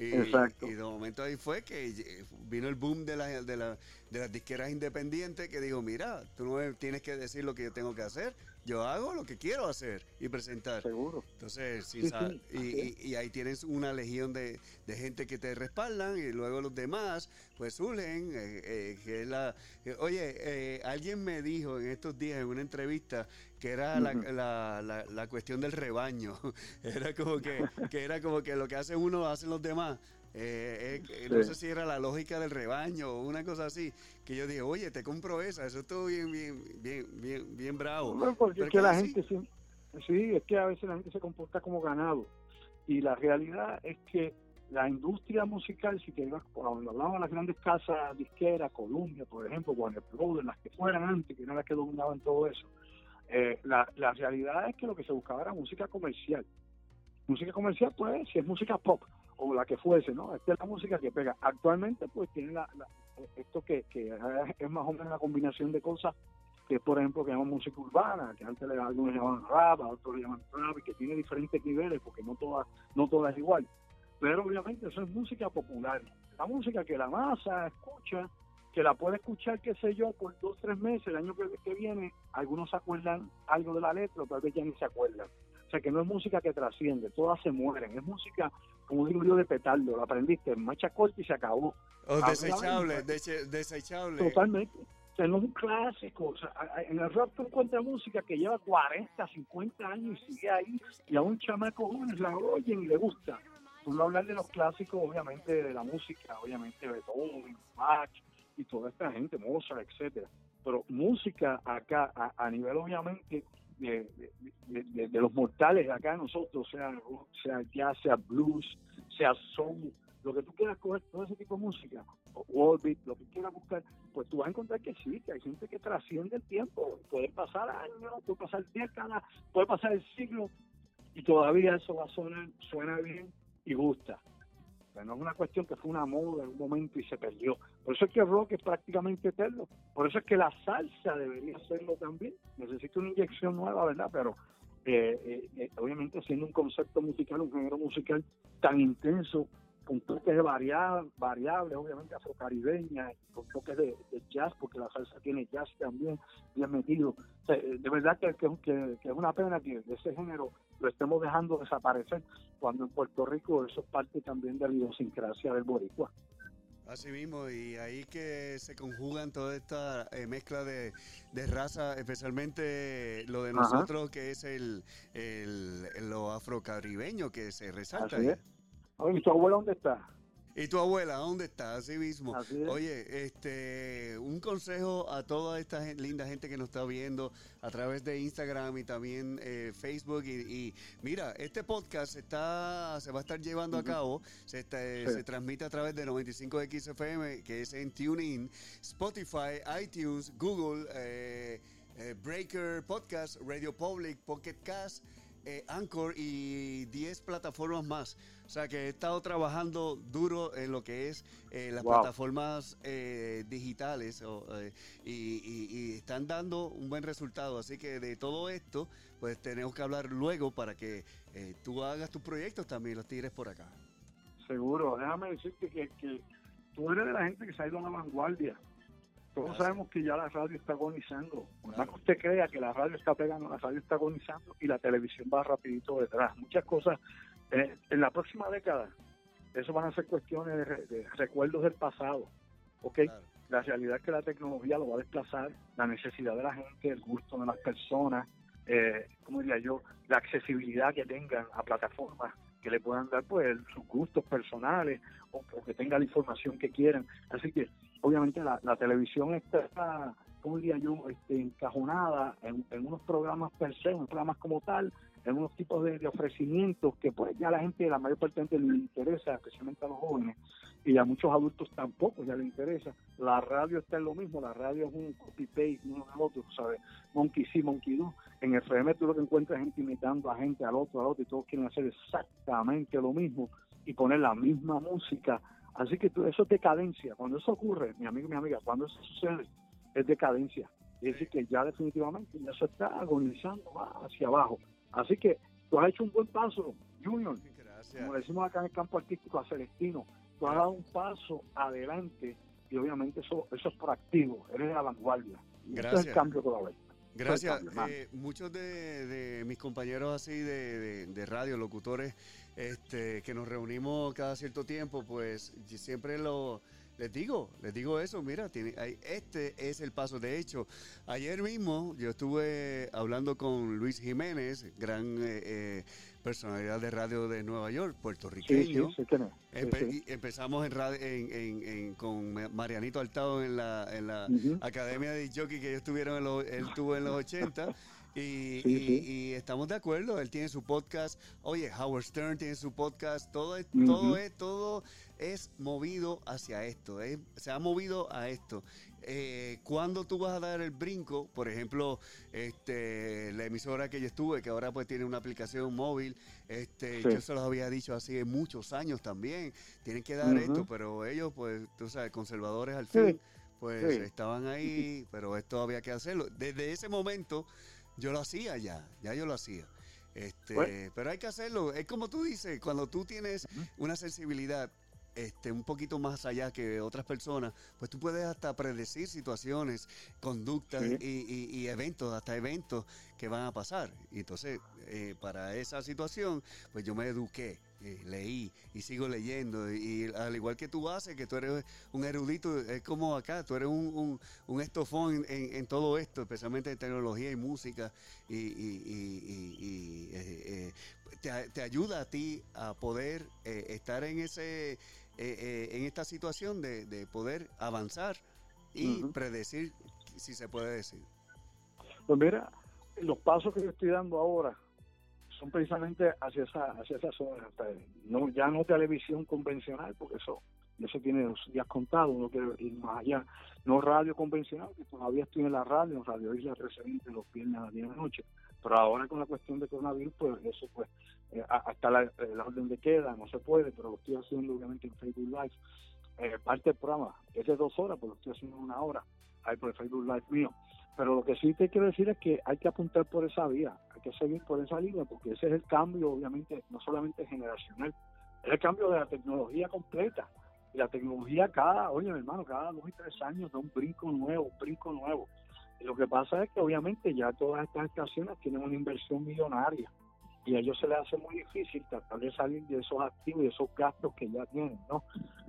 Y, Exacto. y de momento ahí fue que eh, vino el boom de, la, de, la- de las disqueras independientes que dijo, mira, tú no tienes que decir lo que yo tengo que hacer, yo hago lo que quiero hacer y presentar. Seguro. Entonces, sí, Sí, sa- sí, y, así y- y ahí tienes una legión de, de gente que te respaldan y luego los demás, pues surgen, eh, eh, que es la... que, oye, eh, alguien me dijo en estos días en una entrevista que era la, la- la- la cuestión del rebaño. era como que, que era como que lo que hace uno, hacen los demás. Eh, eh, No sé si era la lógica del rebaño o una cosa así, que yo dije, oye, te compro esa, eso estuvo bien, bien, bien, bien, bien bravo. Bueno, porque es que la gente sí, sí, es que a veces la gente se comporta como ganado. Y la realidad es que la industria musical, si te ibas por donde hablaban las grandes casas disqueras, Columbia, por ejemplo, Warner Brothers, las que fueran antes, que eran las que dominaban todo eso, eh, la, la realidad es que lo que se buscaba era música comercial. Música comercial, pues, si es música pop o la que fuese, ¿no? Esta es la música que pega. Actualmente, pues, tiene la, esto que, que es más o menos la combinación de cosas que por ejemplo que llaman música urbana, que antes algunos llamaban rap, a otros le llaman rap, y que tiene diferentes niveles porque no todas no todas es igual. Pero obviamente eso es música popular, la música que la masa escucha, que la puede escuchar, qué sé yo, por dos, tres meses, el año que, que viene, algunos se acuerdan algo de la letra, tal vez ya ni se acuerdan. O sea que no es música que trasciende, todas se mueren, es música, como digo yo, de petardo, la aprendiste en marcha corta y se acabó. O desechable, deche- desechable. Totalmente. O sea, no es un clásico. O sea, en el rock tú encuentras música que lleva 40, 50 años y sigue ahí, y a un chamaco jóvenes la oyen y le gusta. Tú no hablas de los clásicos, obviamente, de la música, obviamente, Beethoven, Bach y toda esta gente, Mozart, etcétera. Pero música acá, a, a nivel, obviamente, de, de- de- de- los mortales acá nosotros, sea, rock, sea jazz, sea blues, sea soul, lo que tú quieras coger, todo ese tipo de música, o beat, lo que quieras buscar, pues tú vas a encontrar que sí, que hay gente que trasciende el tiempo, puede pasar años, puede pasar décadas, puede pasar el siglo, y todavía eso va a sonar, suena bien y gusta. No es una cuestión que fue una moda en un momento y se perdió. Por eso es que el rock es prácticamente eterno. Por eso es que la salsa debería serlo también. Necesita una inyección nueva, ¿verdad? Pero eh, eh, eh, obviamente siendo un concepto musical, un género musical tan intenso, con toques de varia- variables, obviamente afrocaribeñas, con toques de, de jazz, porque la salsa tiene jazz también bien metido. O sea, eh, de verdad que, que- es una pena que ese género lo estemos dejando desaparecer, cuando en Puerto Rico eso es parte también de la idiosincrasia del boricua. Así mismo, y ahí que se conjugan toda esta eh, mezcla de, de raza, especialmente lo de Ajá. nosotros, que es el, el- lo afrocaribeño que se resalta. Así es. Oye, ¿y tu abuela dónde está? ¿Y tu abuela dónde está? Así mismo. Así es. Oye, este, un consejo a toda esta gen- linda gente que nos está viendo a través de Instagram y también eh, Facebook. Y, y mira, este podcast está, se va a estar llevando a cabo, se, está- Sí. se transmite a través de 95XFM, que es en TuneIn, Spotify, iTunes, Google, eh, eh, Breaker Podcast, Radio Public, Pocket Cast. eh, Anchor y 10 plataformas más. O sea que he estado trabajando duro en lo que es eh, las Wow. plataformas eh, digitales o, eh, y, y- y están dando un buen resultado. Así que de todo esto, pues tenemos que hablar luego para que eh, tú hagas tus proyectos también, los tires por acá. Seguro, déjame decirte que, que tú eres de la gente que se ha ido a la vanguardia. Todos Gracias. sabemos que ya la radio está agonizando. Por más Claro. que usted crea que la radio está pegando, la radio está agonizando y la televisión va rapidito detrás. Muchas cosas. Eh, en la próxima década, eso van a ser cuestiones de, re- de recuerdos del pasado. ¿ok? Claro. La realidad es que la tecnología lo va a desplazar, la necesidad de la gente, el gusto de las personas, eh, ¿cómo diría yo? La accesibilidad que tengan a plataformas que le puedan dar pues sus gustos personales o, o que tenga la información que quieran. Así que obviamente la, la televisión está, ¿cómo diría yo?, este, encajonada en, en unos programas per se, en programas como tal, en unos tipos de, ofrecimientos que pues ya la gente, la mayor parte de la gente le interesa, especialmente a los jóvenes, y a muchos adultos tampoco ya le interesa. La radio está en lo mismo, la radio es un copy-paste uno al otro, ¿sabes? Monkey sí, monkey no. En FM tú lo que encuentras es gente imitando a gente al otro, al otro, y todos quieren hacer exactamente lo mismo y poner la misma música. Así que tú- eso es decadencia. Cuando eso ocurre, mi amigo y mi amiga, cuando eso sucede, es decadencia. Es decir, que ya definitivamente ya eso está agonizando va hacia abajo. Así que tú has hecho un buen paso, Junior Gracias. como decimos acá en el campo artístico, a Celestino, tú has dado un paso adelante y obviamente eso, eso es proactivo, eres de la vanguardia. Y Eso es Gracias. el cambio que va a haber. Gracias. Eh, muchos de, de mis compañeros así de, de- de radio, locutores, este, que nos reunimos cada cierto tiempo, pues siempre lo les digo, les digo eso, mira, tiene, hay- este es el paso. De hecho, ayer mismo yo estuve hablando con Luis Jiménez, gran eh, eh, personalidad de radio de Nueva York, Sí, sí, puertorriqueño. sí, Empe- empezamos en, radio- en, en- en- con Marianito Altado en la, en la Ujú. Academia de Jockey que ellos estuvieron en los, él tuvo en los 80 y, Sí, y- sí. y estamos de acuerdo, él tiene su podcast, oye, Howard Stern tiene su podcast, todo todo es, todo es movido hacia esto, es- se ha movido a esto. Eh, ¿Cuándo tú vas a dar el brinco? Por ejemplo, este, la emisora que yo estuve, que ahora pues tiene una aplicación móvil, este, Sí. yo se los había dicho hace muchos años también, tienen que dar esto, pero ellos pues, tú sabes, conservadores al Sí. fin, pues Sí. estaban ahí, pero esto había que hacerlo. Desde ese momento yo lo hacía ya, ya yo lo hacía. Este, Bueno. pero hay que hacerlo. Es como tú dices, cuando tú tienes una sensibilidad este, un poquito más allá que otras personas, pues tú puedes hasta predecir situaciones, conductas Sí. y, y- y eventos, hasta eventos que van a pasar. Y entonces, eh, para esa situación, pues yo me eduqué. eh, leí y sigo leyendo. Y, al igual que tú haces, que tú eres un erudito, es como acá, tú eres un, un, un estofón en, en, todo esto, especialmente en tecnología y música. Y, eh, te, te, ayuda a ti a poder estar en ese en esta situación de, de poder avanzar y predecir, si se puede decir. Pues mira, los pasos que yo estoy dando ahora son precisamente hacia esa hacia esas zonas no ya no televisión convencional porque eso eso tiene los días contados. Uno quiere ir más allá. No radio convencional que todavía estoy en la radio en radio isla reciente los viernes a las 10 de la noche. Pero ahora con la cuestión de coronavirus pues eso pues eh, hasta la, eh, la, orden de queda no se puede pero lo estoy haciendo obviamente en Facebook Live eh, parte del programa es de dos horas pues lo estoy haciendo una hora ahí por el Facebook Live mío pero lo que sí te quiero decir es que hay que apuntar por esa vía, hay que seguir por esa línea, porque ese es el cambio, obviamente, no solamente generacional, es el cambio de la tecnología completa. Y la tecnología cada, oye, mi hermano, cada dos y tres años da un brinco nuevo, un brinco nuevo. Lo que pasa es que obviamente ya todas estas estaciones tienen una inversión millonaria y a ellos se les hace muy difícil tratar de salir de esos activos y esos gastos que ya tienen, ¿no?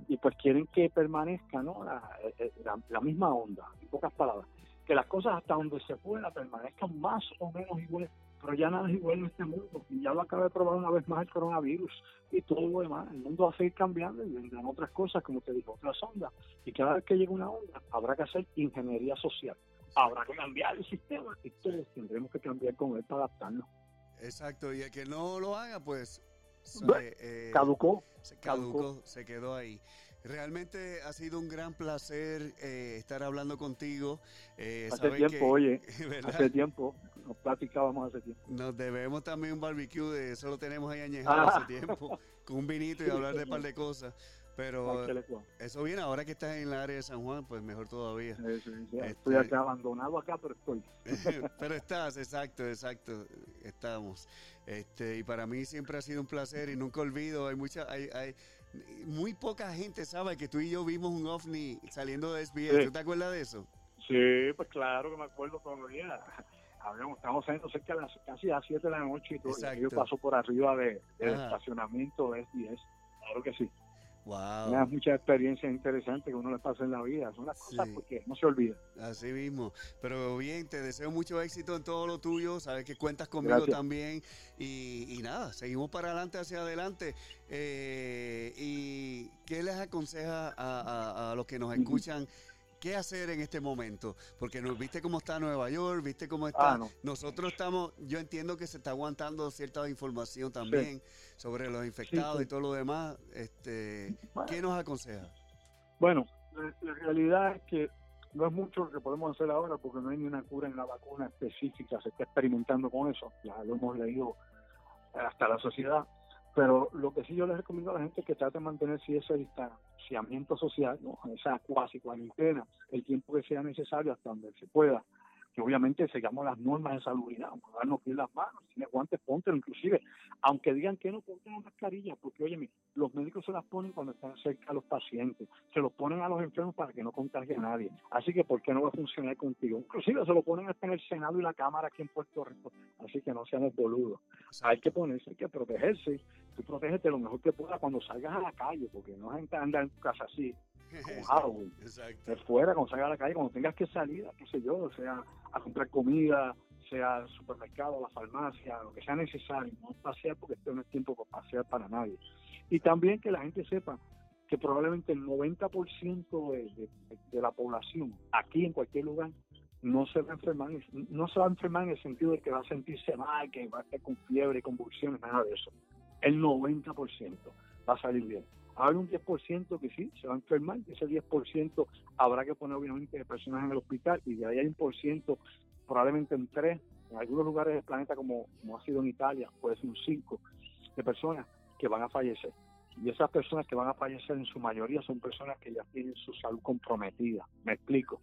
Y pues quieren que permanezca, ¿no? La, eh, eh, misma onda, en pocas palabras que las cosas hasta donde se pueda permanezcan más o menos iguales, pero ya nada es igual en este mundo. Y ya lo acaba de probar una vez más el coronavirus y todo lo demás. El mundo va a seguir cambiando y vendrán otras cosas, como te digo, otras ondas. Y cada vez que llegue una onda, habrá que hacer ingeniería social. Habrá que cambiar el sistema y todos tendremos que cambiar con él para adaptarnos. Exacto, y el que no lo haga, pues eh, caducó. Se caducó, se quedó ahí. Realmente ha sido un gran placer eh, estar hablando contigo. Eh, hace tiempo, oye, hace tiempo, nos platicábamos hace tiempo. Nos debemos también un barbecue, de eso lo tenemos ahí añejado hace tiempo, con un vinito y hablar de un par de cosas. Pero eso viene ahora que estás en el área de San Juan, pues mejor todavía. Este, estoy acá abandonado acá, pero estoy. pero estás, exacto, exacto, estamos. Este, y para mí siempre ha sido un placer y nunca olvido, hay mucha, hay, hay muy poca gente sabe que tú y yo vimos un ovni saliendo de SBS. ¿Tú te acuerdas de eso? Sí, pues claro que me acuerdo todavía. Habíamos, estamos saliendo cerca de las, casi a las 7 de la noche y todo. Y yo paso por arriba de, del estacionamiento de SBS. Claro que sí. Wow. muchas experiencias interesantes que uno le pasa en la vida. Son las cosas porque no se olvida. Así mismo. Pero bien, te deseo mucho éxito en todo lo tuyo. Sabes que cuentas conmigo también. Y, nada, seguimos para adelante, hacia adelante. Eh, ¿Y qué les aconseja a, a los que nos escuchan? Qué hacer en este momento, porque nos viste cómo está Nueva York, viste cómo está. Ah, Nosotros estamos, yo entiendo que se está aguantando cierta información también sobre los infectados y todo lo demás. Este, ¿Qué nos aconseja? Bueno, la, realidad es que no es mucho lo que podemos hacer ahora porque no hay ni una cura en la vacuna específica, se está experimentando con eso, ya lo hemos leído hasta la sociedad. Pero lo que sí yo les recomiendo a la gente es que trate de mantener si ese distanciamiento social, ¿no? esa cuasi cuarentena, el tiempo que sea necesario hasta donde se pueda que obviamente sigamos las normas de salubridad, darnos bien las manos, si guantes, póntelo, inclusive, aunque digan que no ponten la mascarilla, porque oye, los médicos se las ponen cuando están cerca a los pacientes, se los ponen a los enfermos para que no contagie a nadie, así que ¿por qué no va a funcionar contigo? Inclusive se lo ponen hasta en el Senado y la Cámara aquí en Puerto Rico, así que no seamos boludos, hay que ponerse, hay que protegerse, tú protégete lo mejor que puedas cuando salgas a la calle, porque no gente anda en tu casa así, como Halloween. De fuera, cuando salgas a la calle, cuando tengas que salir, qué sé yo, sea a comprar comida, sea al supermercado, a la farmacia, lo que sea necesario, no pasear porque este no es tiempo para pasear para nadie. Y también que la gente sepa que probablemente el 90% de, de, la población aquí en cualquier lugar no se va a enfermar, no se va a enfermar en el sentido de que va a sentirse mal, que va a estar con fiebre, convulsiones, nada de eso. El 90% va a salir bien. Hay un 10% que sí, se va a enfermar, y ese 10% habrá que poner obviamente personas en el hospital y de ahí hay un por ciento, probablemente en tres, en algunos lugares del planeta como, como ha sido en Italia, puede ser un 5 de personas que van a fallecer. Y esas personas que van a fallecer en su mayoría son personas que ya tienen su salud comprometida. Me explico.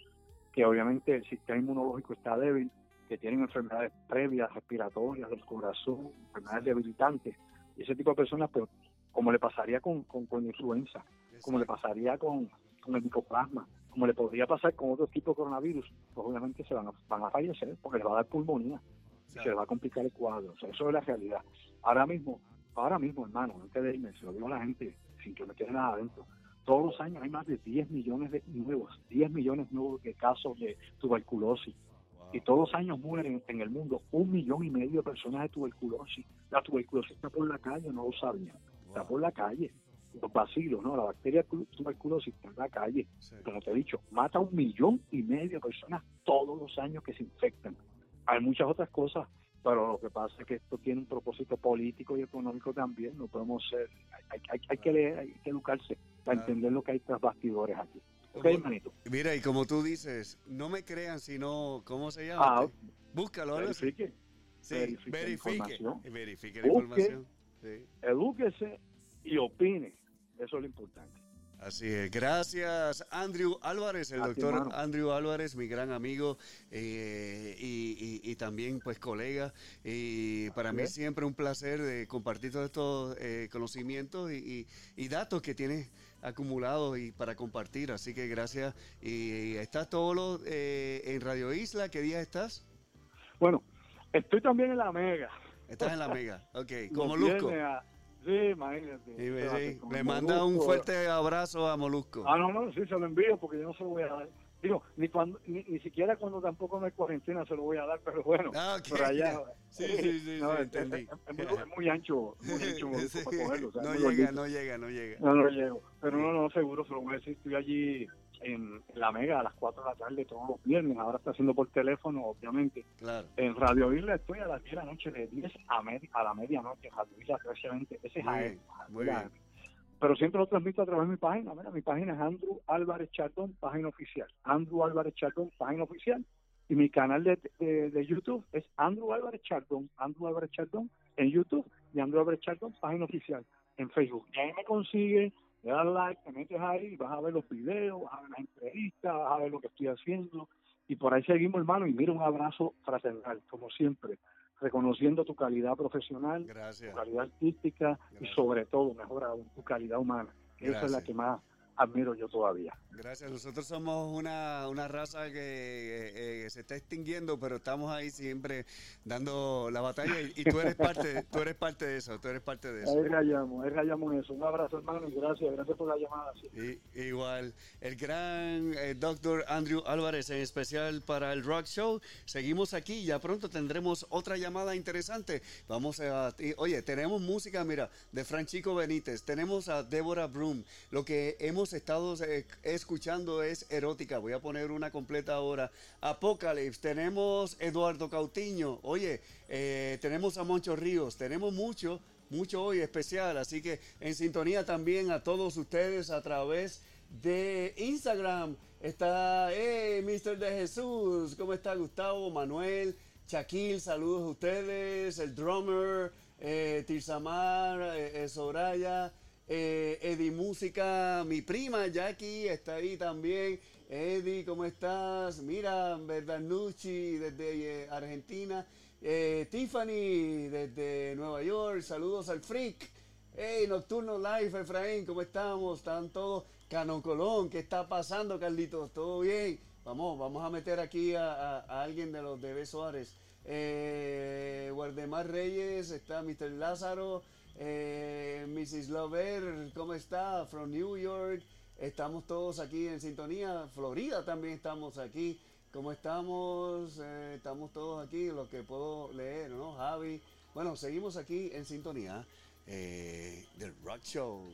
Que obviamente el sistema inmunológico está débil, que tienen enfermedades previas, respiratorias, del corazón, enfermedades debilitantes. Y ese tipo de personas pues, como le pasaría con, con, influenza, como le pasaría con, el micoplasma, como le podría pasar con otro tipo de coronavirus, pues obviamente se van a, van a fallecer porque les va a dar pulmonía y se les va a complicar el cuadro. eso es la realidad. Ahora mismo, ahora mismo, hermano, antes de irme, se lo digo a la gente, sin que me quede nada adentro. Todos los años hay más de 10 millones de nuevos, 10 millones nuevos de casos de tuberculosis. Y todos los años mueren en el mundo un millón y medio de personas de tuberculosis. La tuberculosis está por la calle, no lo sabían. Está por la calle. Los vacilos, ¿no? La bacteria tu- tuberculosis está en la calle. Sí. Como te he dicho, mata a un millón y medio de personas todos los años que se infectan. Hay muchas otras cosas, pero lo que pasa es que esto tiene un propósito político y económico también. No podemos ser. Hay, hay- hay que leer, hay que educarse para entender lo que hay tras bastidores aquí. Mira, y como tú dices, no me crean, sino, ¿cómo se llama? Ah, Búscalo, verifique. Sí, verifique verifique. información. y Verifique la Busque. información. Sí. Edúquese y opine. Eso es lo importante. Así es. Gracias, Andrew Álvarez, el doctor. Andrew Álvarez, mi gran amigo eh, y, y- y también pues colega. Y para mí es. siempre un placer de compartir todos estos eh, conocimientos y, y- y datos que tienes acumulados y para compartir. Así que gracias. Y estás todos los eh, en Radio Isla. ¿Qué día estás? Bueno, estoy también en la Mega. Estás en la Mega. Ok, como Molusco. a- Sí, imagínate. Sí, me- sí. manda un fuerte abrazo a Molusco. Ah, no, no, sí, se lo envío porque yo no se lo voy a dar. Digo, ni, cuando, ni, ni siquiera cuando tampoco me hay cuarentena se lo voy a dar, pero bueno, Ah, por allá. Sí, sí, sí, No, sí, es- entendí. es- es muy, es muy ancho, muy ancho Sí. para cogerlo. o sea, no llega, no llega, no llega. No, no llego. Pero no, no, seguro se lo voy a decir. Estoy allí en, en la Mega a las 4 de la tarde todos los viernes. Ahora está haciendo por teléfono, obviamente. Claro. En Radio Isla estoy a las 10 de la noche, de 10 a, medi- a la medianoche. Radio Isla 1320. Ese es Muy bien, Radio muy bien. Pero siempre lo transmito a través de mi página. Mira, mi página es Andrew Álvarez Chardón, página oficial. Andrew Álvarez Chardón, página oficial. Y mi canal de, de, de YouTube es Andrew Álvarez Chardón, Andrew Álvarez Chardón en YouTube y Andrew Álvarez Chardón, página oficial en Facebook. Y ahí me consigue, le das like, te metes ahí, vas a ver los videos, vas a ver las entrevistas, vas a ver lo que estoy haciendo. Y por ahí seguimos, hermano. Y mira, un abrazo fraternal, como siempre, reconociendo tu calidad profesional, tu Gracias. calidad artística Gracias. y sobre todo, mejor aún, tu calidad humana. Esa es la que más admiro yo todavía. Gracias. Nosotros somos una, una raza que eh, eh, se está extinguiendo, pero estamos ahí siempre dando la batalla y, y tú eres parte, tú eres parte de eso, tú eres parte de eso. Ahí rayamos, ahí rayamos eso. Un abrazo, hermano, y gracias, gracias por la llamada. sí. Y- igual, el gran eh, doctor Andrew Álvarez, en especial para el Rock Show. Seguimos aquí, ya pronto tendremos otra llamada interesante. Vamos a. y, oye, tenemos música, mira, de Franchico Benítez, tenemos a Deborah Broom. Lo que hemos estado eh, escuchando es erótica. Voy a poner una completa ahora. Apocalypse, tenemos Eduardo Cautiño. Oye, eh, tenemos a Moncho Ríos, tenemos mucho mucho hoy especial, así que en sintonía también a todos ustedes a través de Instagram. Está, eh, Mr. de Jesús, ¿cómo está Gustavo, Manuel, Shaquille, saludos a ustedes, el drummer, eh, Tirsamar, eh, Soraya, eh, Eddie Música, mi prima Jackie está ahí también. Eddie, ¿cómo estás? Mira, Verdanucci desde eh, Argentina. Eh, Tiffany desde Nueva York, saludos al Freak. Hey, Nocturno Live, Efraín, ¿cómo estamos? ¿Están todos? Cano Colón, ¿qué está pasando, Carlitos? ¿Todo bien? Vamos, vamos a meter aquí a, alguien de los de B. Suárez. Guardemar Reyes, está Mr. Lázaro, eh, Mrs. Lover, ¿cómo está? From New York. Estamos todos aquí en sintonía. Florida también estamos aquí. ¿Cómo estamos? Eh, estamos todos aquí, los que puedo leer, ¿no? Javi. Bueno, seguimos aquí en sintonía eh, del Rock Show.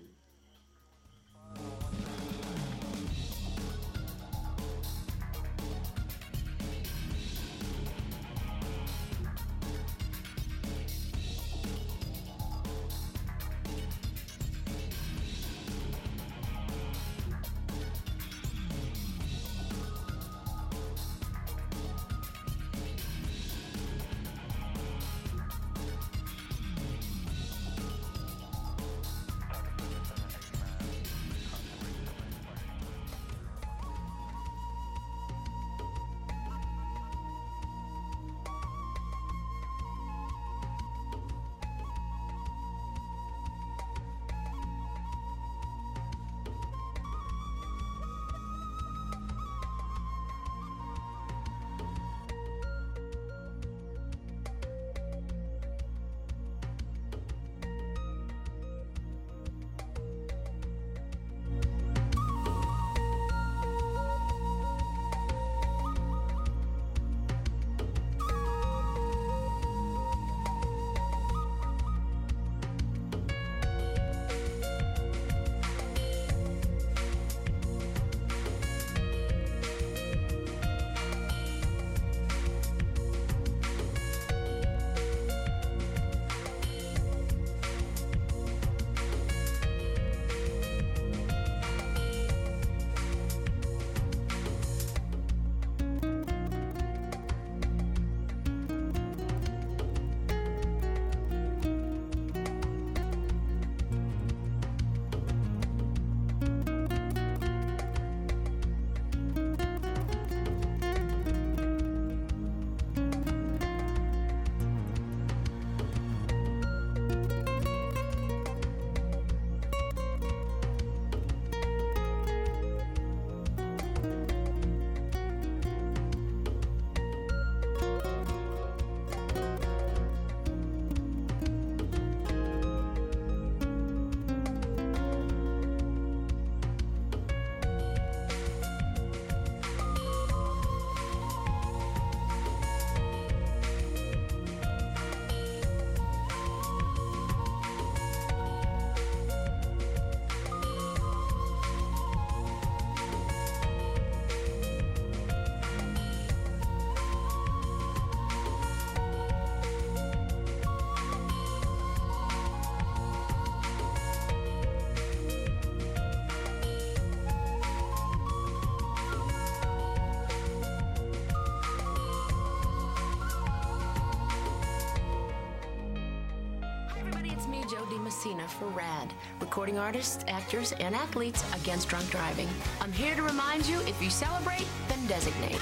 Messina for RAD, recording artists, actors, and athletes against drunk driving. I'm here to remind you if you celebrate, then designate.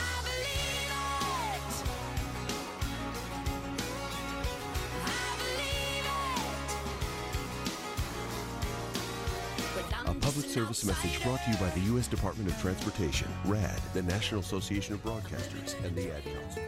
A public service message brought to you by the U.S. Department of Transportation, RAD, the National Association of Broadcasters, and the Ad Council.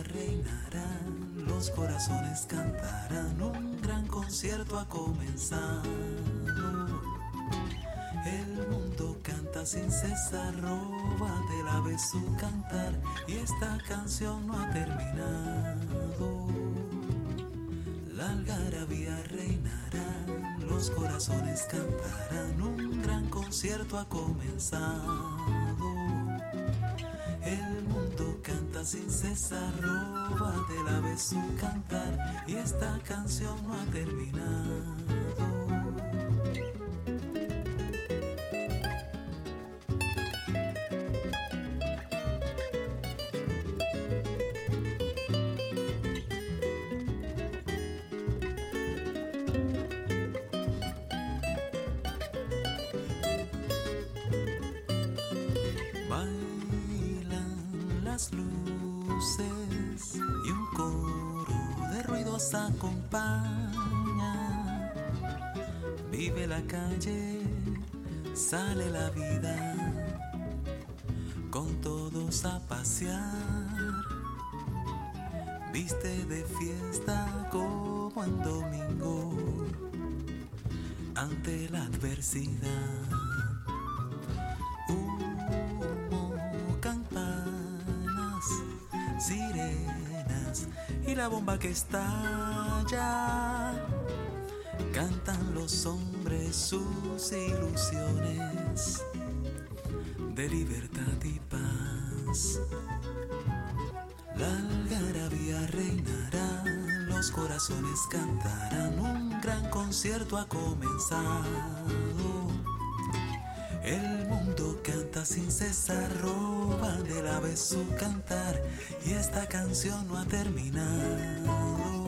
Algarabía reinará, los corazones cantarán, un gran concierto ha comenzado. El mundo canta sin cesar, roba de la vez su cantar y esta canción no ha terminado. La algarabía reinará, los corazones cantarán, un gran concierto ha comenzado. Sin cesar, roba de la vez su cantar y esta canción no ha terminado. Bailan estalla. Cantan los hombres sus ilusiones de libertad y paz. La algarabía reinará, los corazones cantarán, un gran concierto ha comenzado. El mundo canta sin cesar, vez su cantar y esta canción no ha terminado.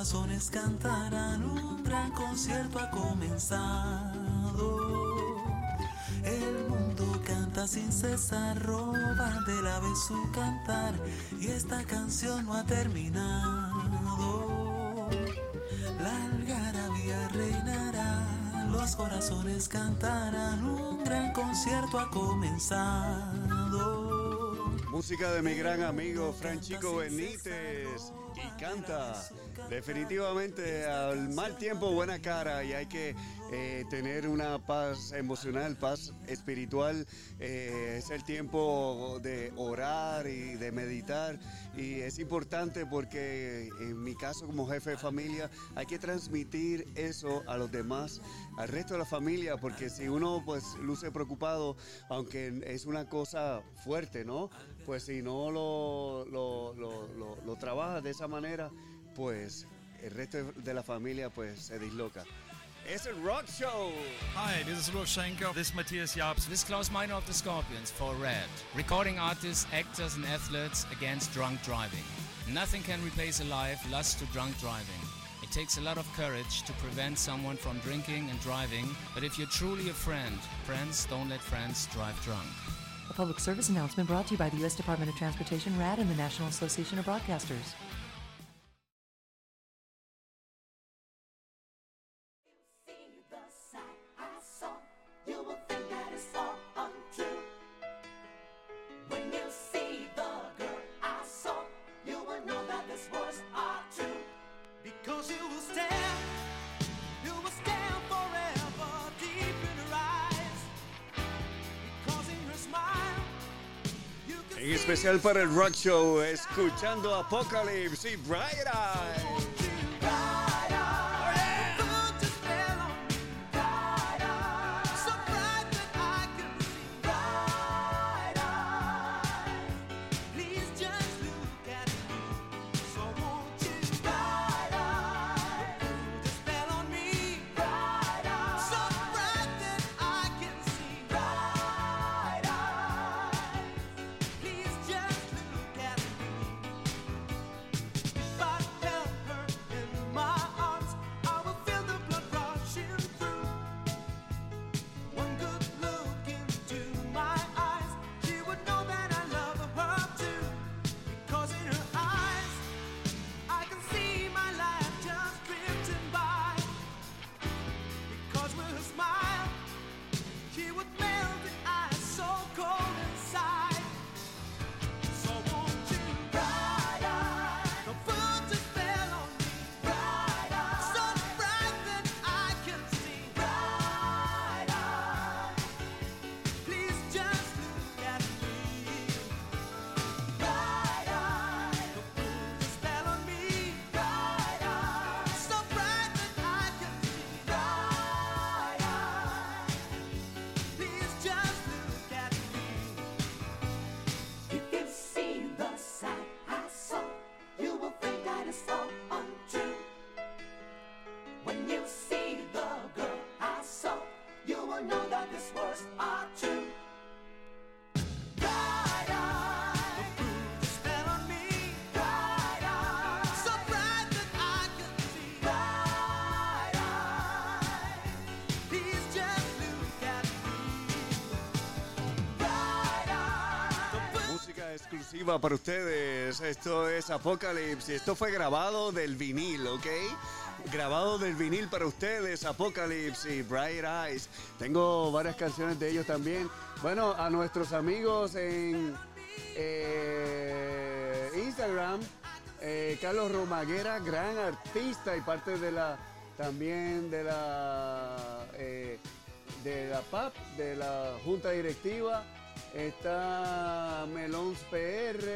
Corazones cantarán, un gran concierto ha comenzado. El mundo canta sin cesar, roba la vez su cantar y esta canción no ha terminado. La algarabía reinará, los corazones cantarán, un gran concierto ha comenzado. Música de mi gran amigo Franchico Benítez y canta Definitivamente, al mal tiempo, buena cara y hay que eh, tener una paz emocional, paz espiritual. Eh, es el tiempo de orar y de meditar y es importante porque en mi caso como jefe de familia hay que transmitir eso a los demás, al resto de la familia, porque si uno pues luce preocupado, aunque es una cosa fuerte, ¿no? Pues si no lo, lo, lo, lo, lo trabajas de esa manera, pues el resto de la familia pues se disloca. Es el Rock Show. Hi, this is Roshenko. This is Matthias Jabs. This is Klaus Meiner of the Scorpions for Red. Recording artists, actors, and athletes against drunk driving. Nothing can replace a life lost to drunk driving. It takes a lot of courage to prevent someone from drinking and driving, but if you're truly a friend, friends don't let friends drive drunk. A public service announcement brought to you by the U.S. Department of Transportation, RAD, and the National Association of Broadcasters. En especial para el Rock Show, escuchando Apocalypse y Bright Eyes. Para ustedes. Esto es Apocalypse. Esto fue grabado del vinil, ¿ok? Grabado del vinil para ustedes, Apocalypse y Bright Eyes. Tengo varias canciones de ellos también. Bueno, a nuestros amigos en eh, Instagram, eh, Carlos Romaguera, gran artista y parte de la también de la eh, de la PAP, de la Junta Directiva está Melons PR,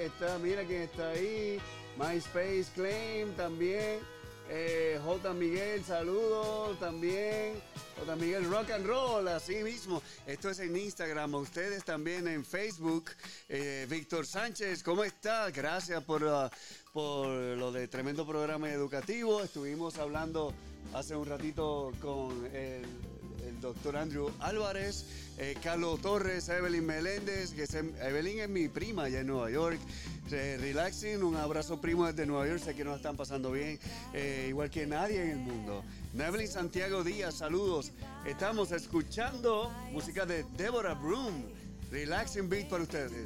está, mira quién está ahí, MySpace Claim también, eh, J. Miguel, saludos también, J. Miguel Rock and Roll, así mismo, esto es en Instagram, ustedes también en Facebook, eh, Víctor Sánchez, ¿cómo está? Gracias por, uh, por lo de tremendo programa educativo, estuvimos hablando hace un ratito con el doctor Andrew Álvarez, eh, Carlos Torres, Evelyn Meléndez, Evelyn es mi prima allá en Nueva York. Eh, relaxing, un abrazo primo desde Nueva York, sé que nos están pasando bien, eh, igual que nadie en el mundo. Evelyn Santiago Díaz, saludos. Estamos escuchando música de Deborah Broom. Relaxing beat para ustedes.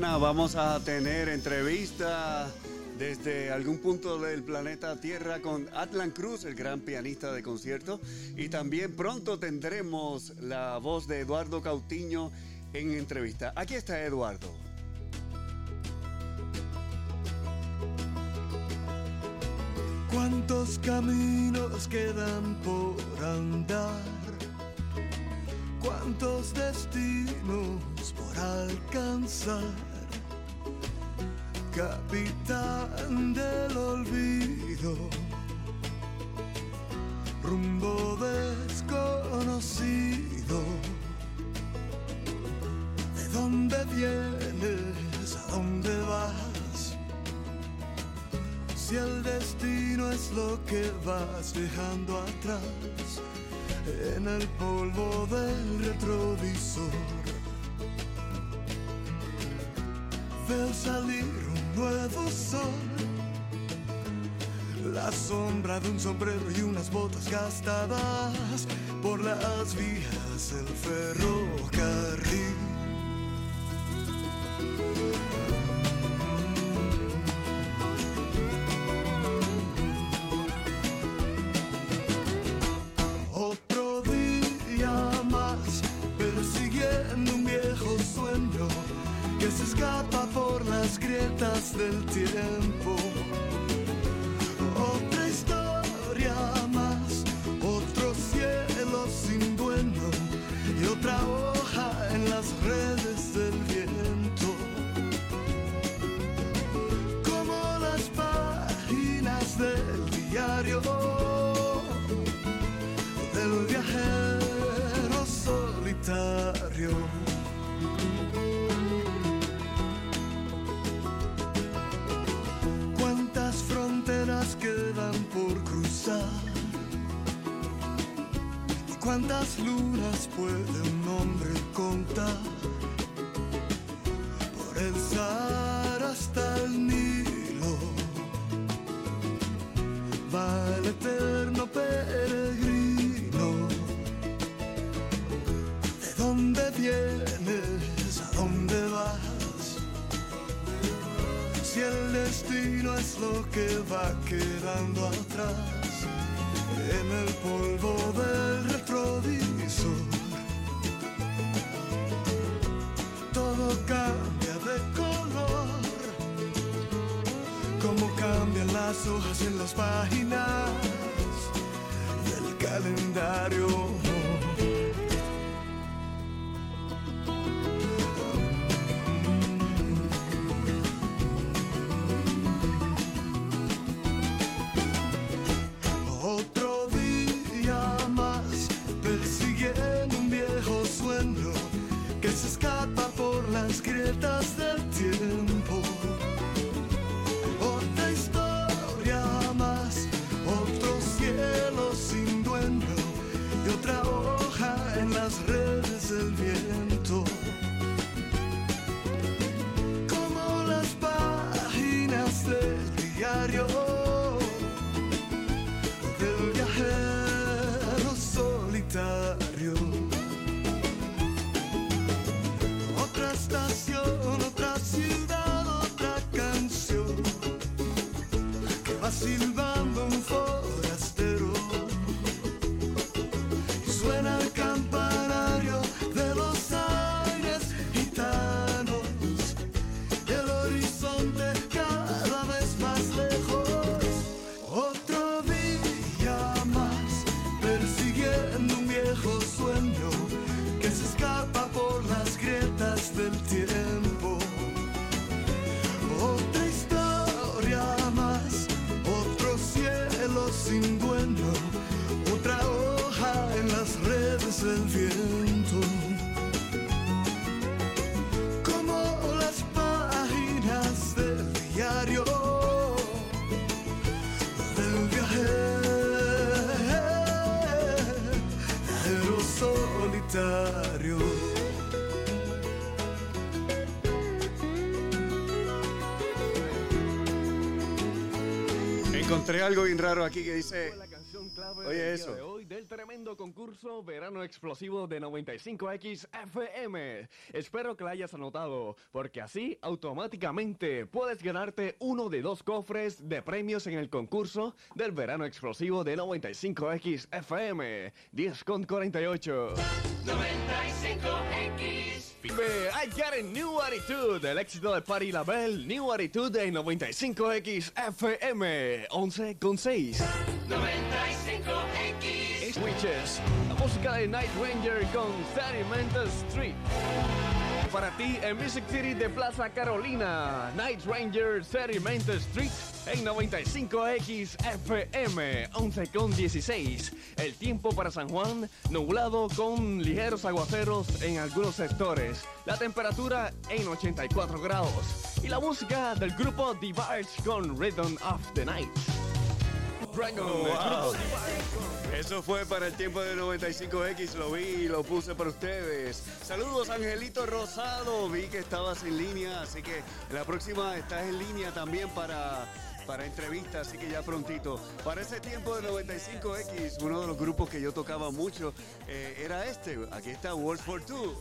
vamos a tener entrevista desde algún punto del planeta Tierra con Atlan Cruz, el gran pianista de concierto. Y también pronto tendremos la voz de Eduardo Cautiño en entrevista. Aquí está Eduardo. botas gastadas por las vías del ferro. quedando atrás en el polvo del retrovisor. Todo cambia de color, como cambian las hojas en las páginas encontré algo bien raro aquí que dice. Oye, eso. Hoy del tremendo concurso Verano Explosivo de 95X FM. Espero que la hayas anotado, porque así automáticamente puedes ganarte uno de dos cofres de premios en el concurso del Verano Explosivo de 95X FM. 10 con 48. 95X. Baby, I got a new attitude. El éxito de Patti LaBelle, New Attitude de 95X FM. 11 con 6. 95X. Switches, la música de Night Ranger con Sedimental Street. Para ti en Music City de Plaza Carolina, Night Ranger Sedimental Street en 95X FM 11 con 16. El tiempo para San Juan, nublado con ligeros aguaceros en algunos sectores. La temperatura en 84 grados. Y la música del grupo Diverge con Rhythm of the Night. Oh, wow. Eso fue para el tiempo de 95X, lo vi y lo puse para ustedes. Saludos Angelito Rosado, vi que estabas en línea, así que la próxima estás en línea también para, para entrevistas, así que ya prontito. Para ese tiempo de 95X, uno de los grupos que yo tocaba mucho eh, era este, aquí está World for Two.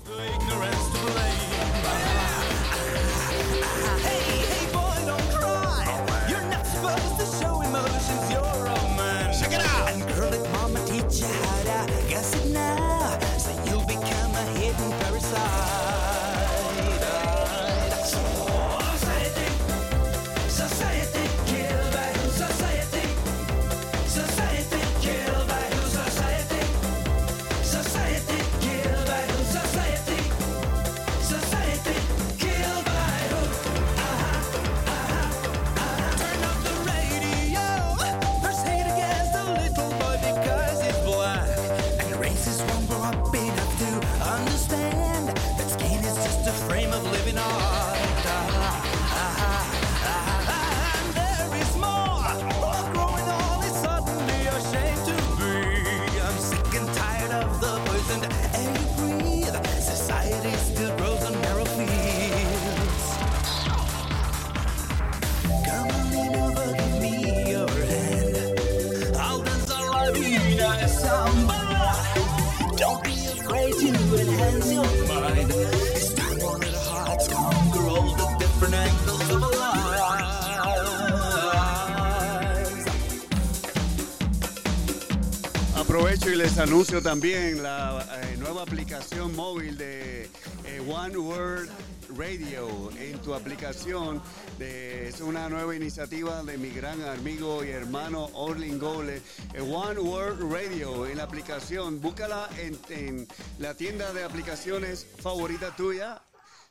Anuncio también la eh, nueva aplicación móvil de eh, One World Radio en tu aplicación. Es una nueva iniciativa de mi gran amigo y hermano Orlin Gole. eh, One World Radio en la aplicación. Búscala en la tienda de aplicaciones favorita tuya.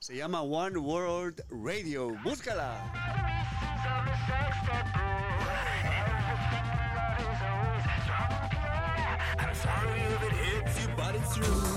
Se llama One World Radio. Búscala. It hits you, but it's true.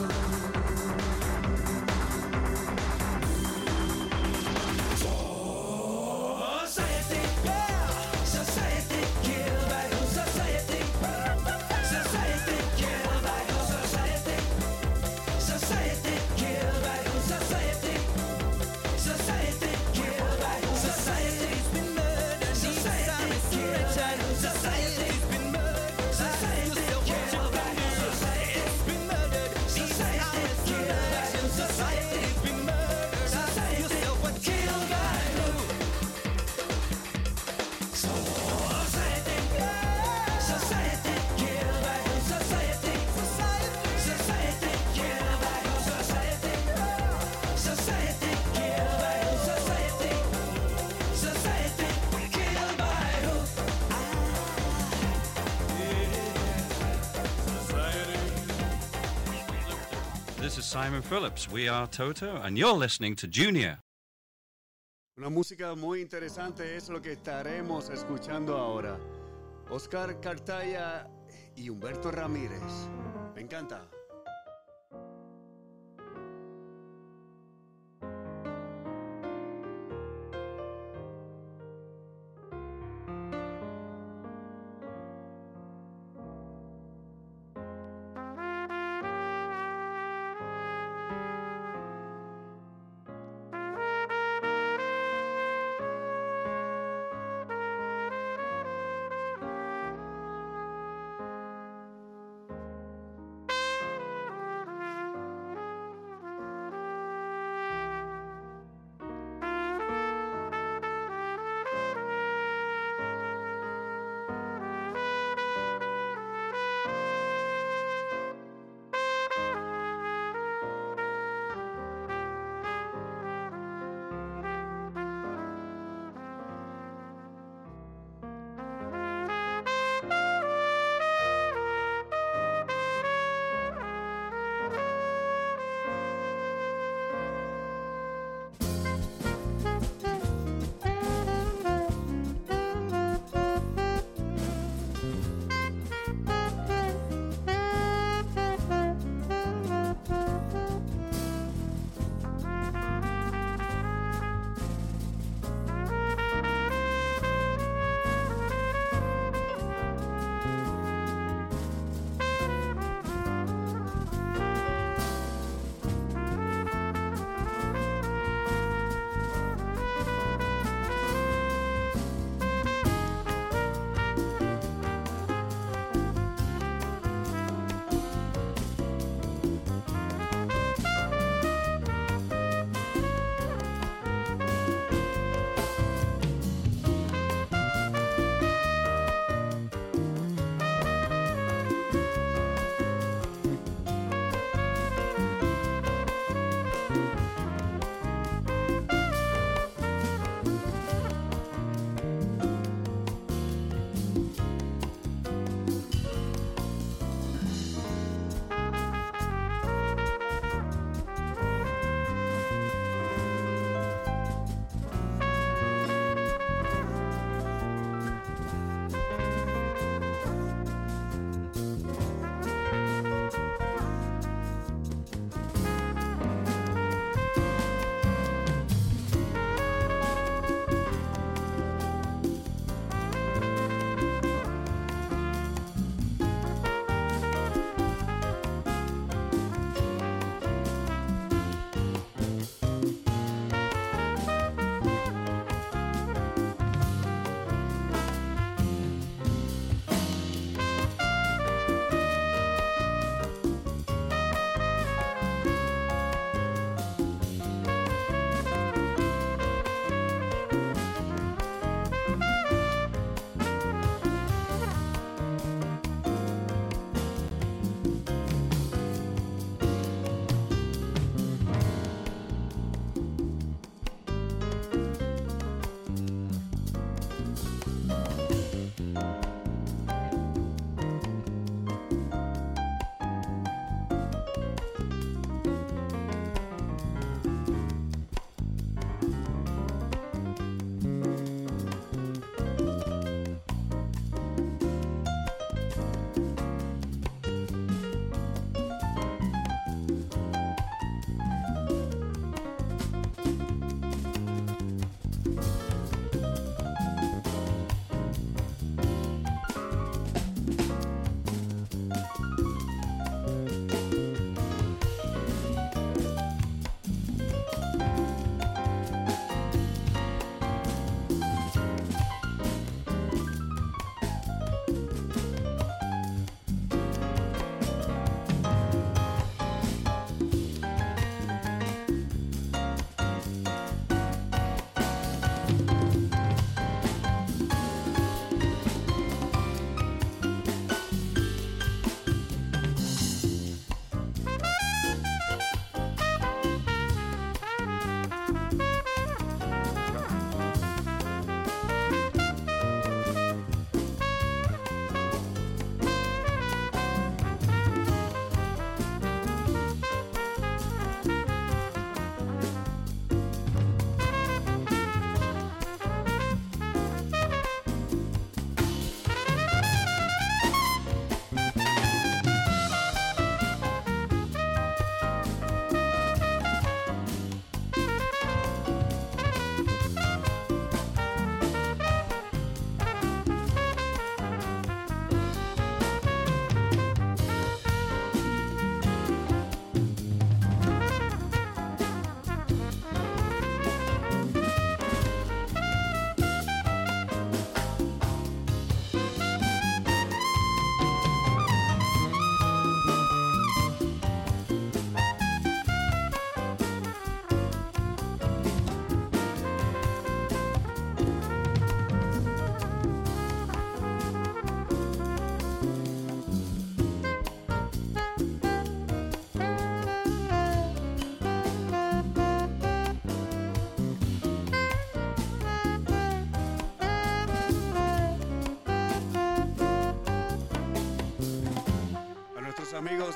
Simon Phillips. We are Toto, and you're listening to Junior. Una música muy interesante es lo que estaremos escuchando ahora. Oscar Cartaya y Humberto Ramírez. Me encanta.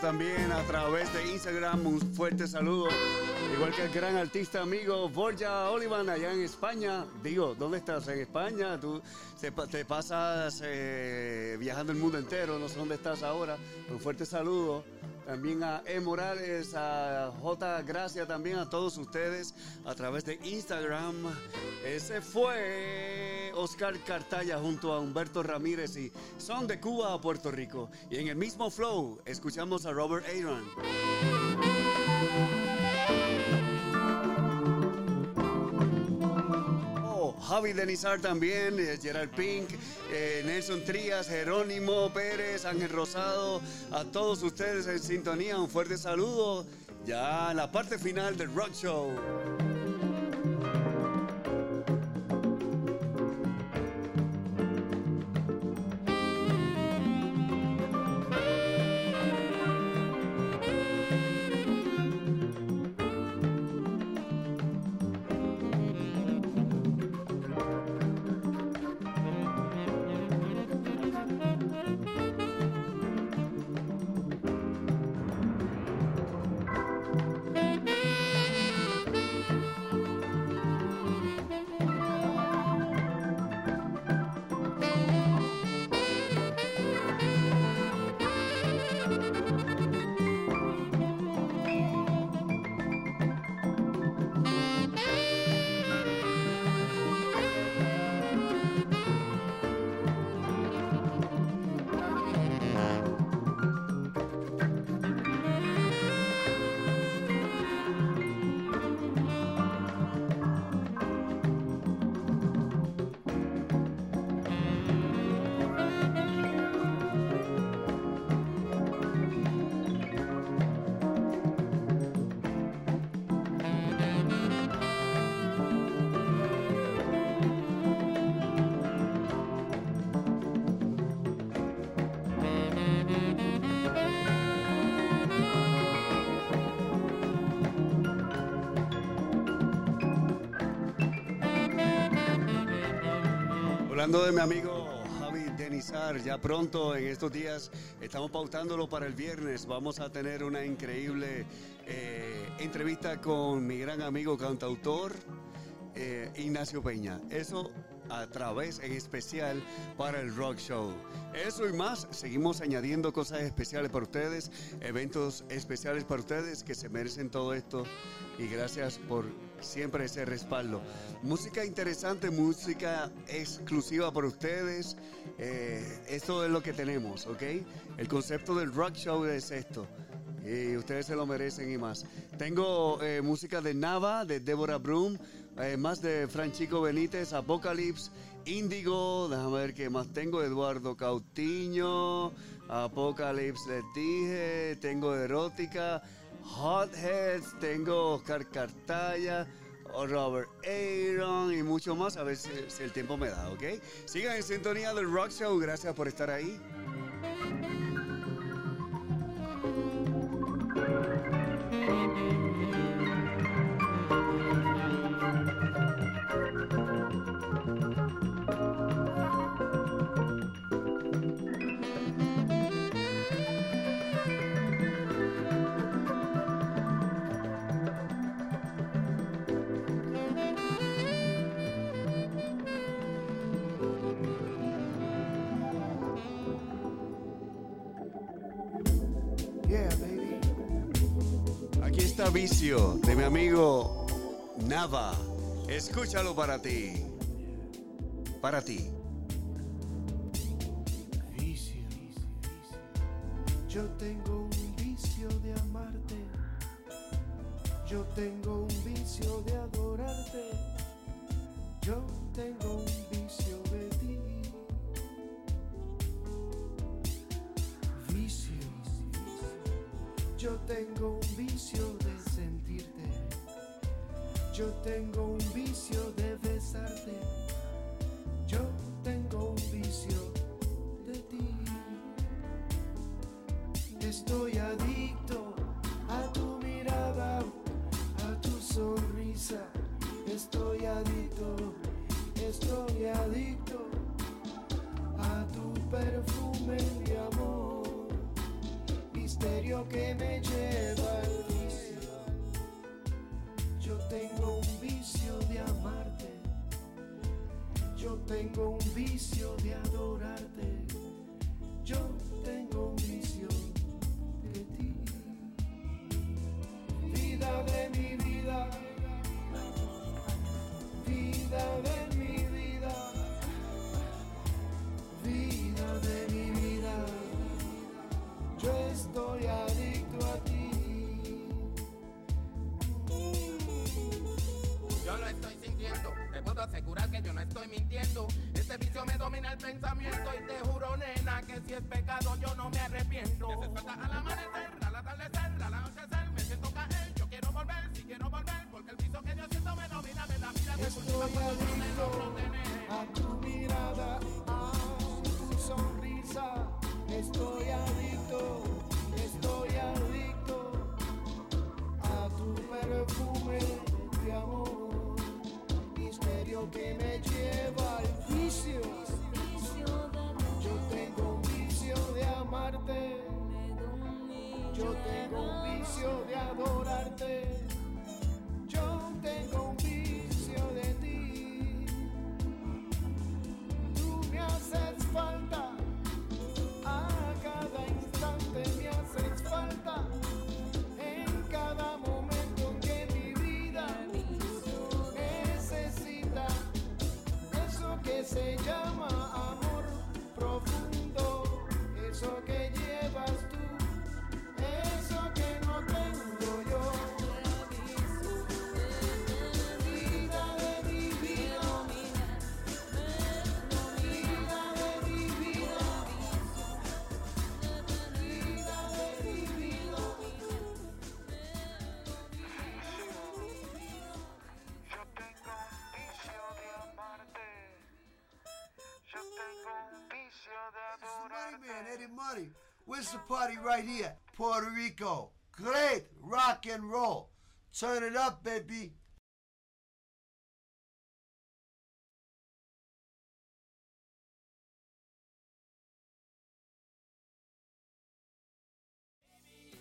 También a través de Instagram. Un fuerte saludo. Igual que el gran artista amigo Borja Olivan allá en España. Digo, ¿dónde estás? En España. Tú te, pa- te pasas eh, viajando el mundo entero. No sé dónde estás ahora. Un fuerte saludo. También a E. Morales, a J. Gracia, también a todos ustedes a través de Instagram. Ese fue Oscar Cartaya junto a Humberto Ramírez y son de Cuba a Puerto Rico. Y en el mismo flow escuchamos a Robert Aaron. Oh, Javi Denizar también, eh, Gerard Pink, eh, Nelson Trías, Jerónimo Pérez, Ángel Rosado, a todos ustedes en sintonía, un fuerte saludo. Ya la parte final del Rock Show. Hablando de mi amigo Javi Denizar, ya pronto en estos días estamos pautándolo para el viernes. Vamos a tener una increíble eh, entrevista con mi gran amigo cantautor eh, Ignacio Peña. Eso a través en especial para el Rock Show. Eso y más, seguimos añadiendo cosas especiales para ustedes, eventos especiales para ustedes que se merecen todo esto y gracias por siempre ese respaldo. Música interesante, música exclusiva para ustedes. eh, esto es lo que tenemos, ¿ok? El concepto del Rock Show es esto. Y ustedes se lo merecen y más. Tengo eh, música de Nava, de Deborah Broom, eh, más de Franchico Benítez, Apocalypse, Índigo, déjame ver qué más tengo, Eduardo Cautiño, Apocalypse les dije, tengo Erótica, Hotheads, tengo Oscar Cartaya, Robert Aaron y mucho más, a ver si, el tiempo me da, ¿ok? Sigan en sintonía del Rock Show, gracias por estar ahí. Vicio de mi amigo Nava. Escúchalo para ti. Para ti. Vicio. Yo tengo un vicio de amarte. Yo tengo un vicio de adorarte. Yo tengo un vicio de ti. Vicio. Yo tengo un vicio de. Yo tengo un vicio de besarte. Yo tengo un vicio de ti. Estoy adicto a tu mirada, a tu sonrisa. Estoy adicto, estoy adicto a tu perfume de amor. Misterio que me lleva al Yo tengo un vicio de adorarte. Yo tengo un vicio de ti. Vida de mi vida. Vida de mi vida. Vida de mi vida. Yo estoy adicto puedo asegurar que yo no estoy mintiendo. Este vicio me domina el pensamiento y te juro, nena, que si es pecado yo no me arrepiento. Que se suelta al amanecer, al atardecer, al anochecer, me siento caer. Yo quiero volver, si quiero volver, porque el vicio que yo siento me domina, me da vida, me cultiva cuando yo me logro tener. a tu mirada, a tu sonrisa. Estoy adicto, estoy adicto a tu perfume de amor. Que me lleva al vicio. Yo tengo un vicio de amarte. Yo tengo un vicio de adorarte. Yo tengo un vicio de ti. Tú me haces falta, a cada instante me haces falta, eso que adorarte. Man, Eddie Money. Where's the party right here? Puerto Rico. Great rock and roll. Turn it up, baby.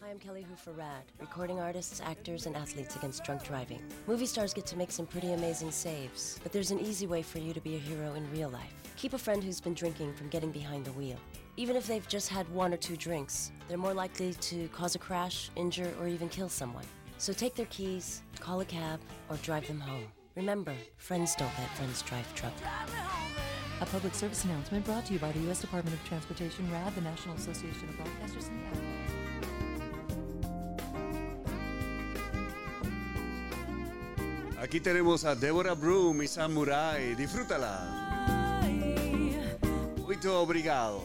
Hi, I'm Kelly for RAD, recording artists, actors, and athletes against drunk driving. Movie stars get to make some pretty amazing saves, but there's an easy way for you to be a hero in real life. Keep a friend who's been drinking from getting behind the wheel. Even if they've just had one or two drinks, they're more likely to cause a crash, injure, or even kill someone. So take their keys, call a cab, or drive them home. Remember, friends don't let friends drive truck. A public service announcement brought to you by the U.S. Department of Transportation, RAD, the National Association of Broadcasters, and the Aquí tenemos a Deborah Broom y Samurai. Disfrútala. Muito obrigado.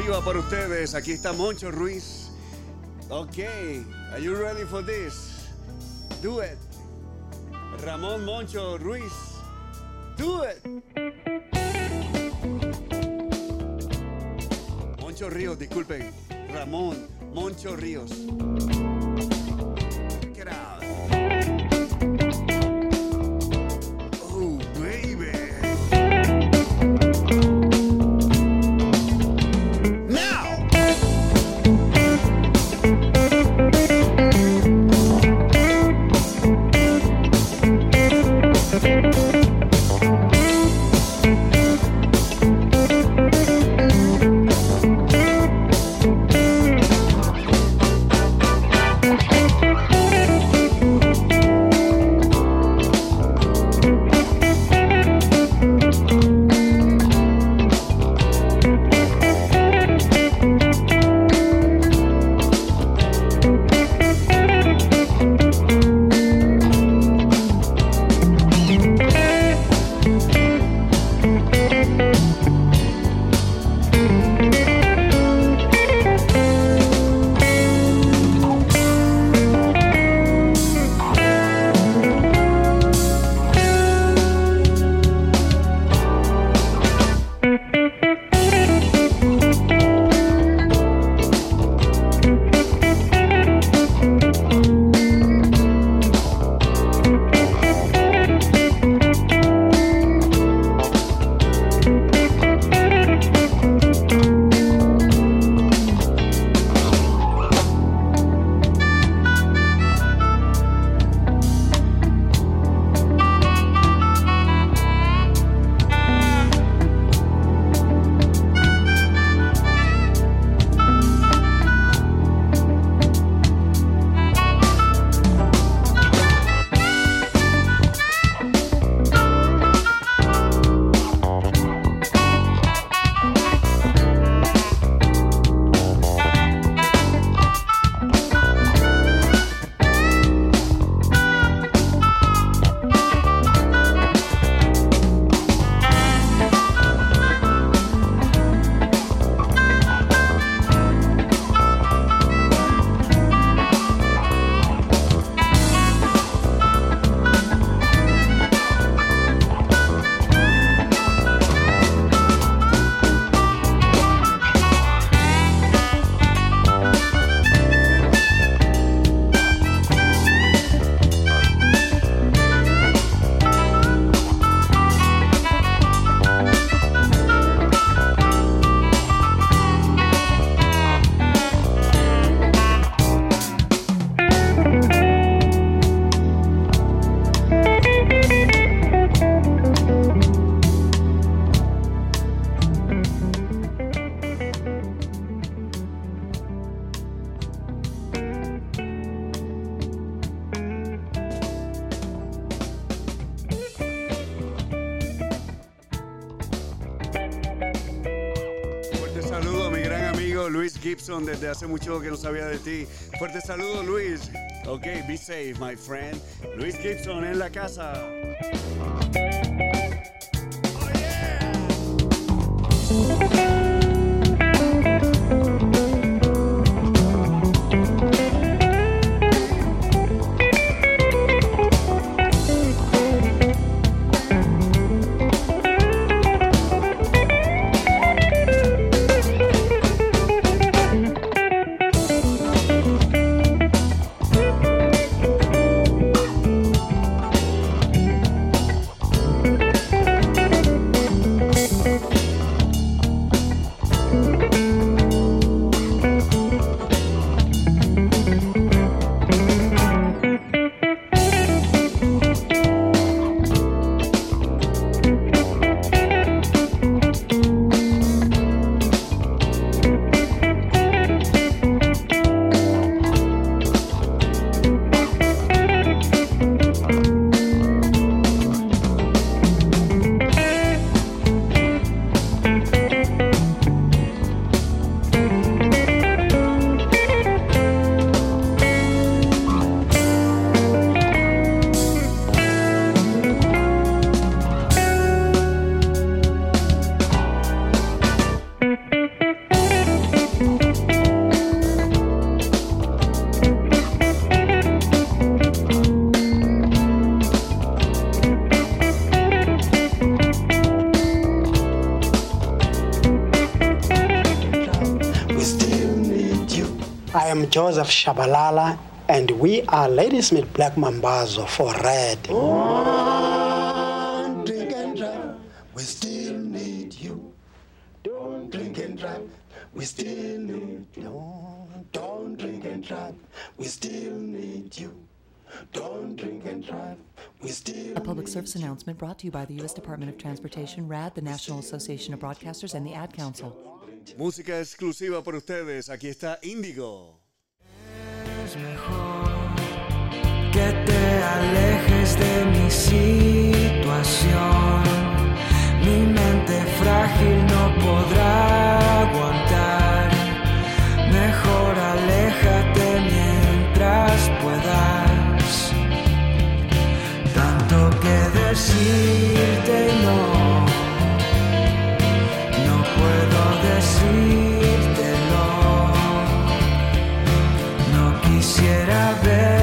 Exclusiva para ustedes. Aquí está Moncho Ruiz. Ok, are you ready for this? Do it. Ramón Moncho Ruiz. Do it. Moncho Ríos, disculpen. Ramón Moncho Ríos. Desde hace mucho que no sabía de ti. Fuerte saludo Luis. Ok, be safe, my friend. Luis Gibson en la casa. Joseph Shabalala, and we are Ladysmith Black Mambazo for Red. Don't drink and drive, we still need you. Don't drink and drive, we still need you. Don't drink and drive, we still need you. Don't drink and drive, we still A public service announcement brought to you by the U.S. Department of Transportation, RAD, the National Association of Broadcasters, and the Ad Council. Música exclusiva por ustedes. Aquí está Índigo. Es mejor que te alejes de mi situación. Mi mente frágil no podrá aguantar. Mejor aléjate mientras puedas. Tanto que decirte no. No puedo decírtelo. there.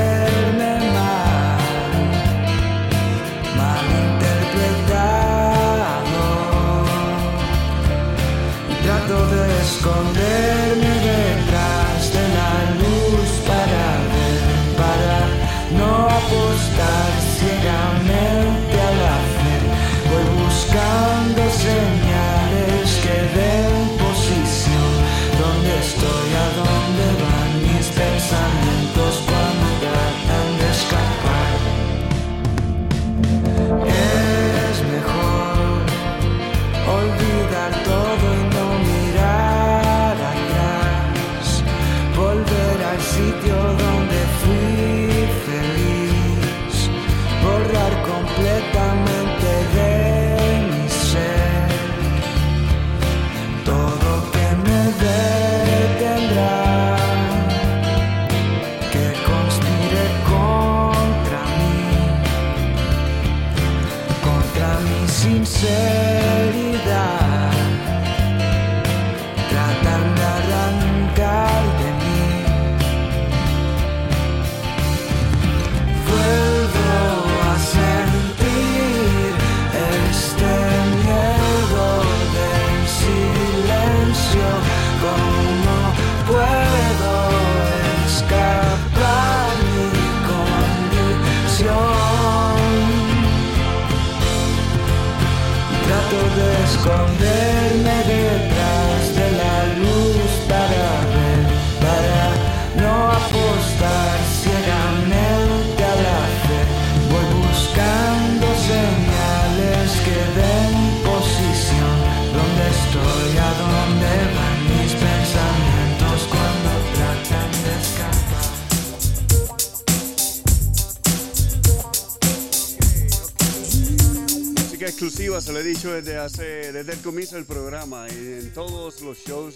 Exclusiva, se lo he dicho desde hace, desde el comienzo del programa y en todos los shows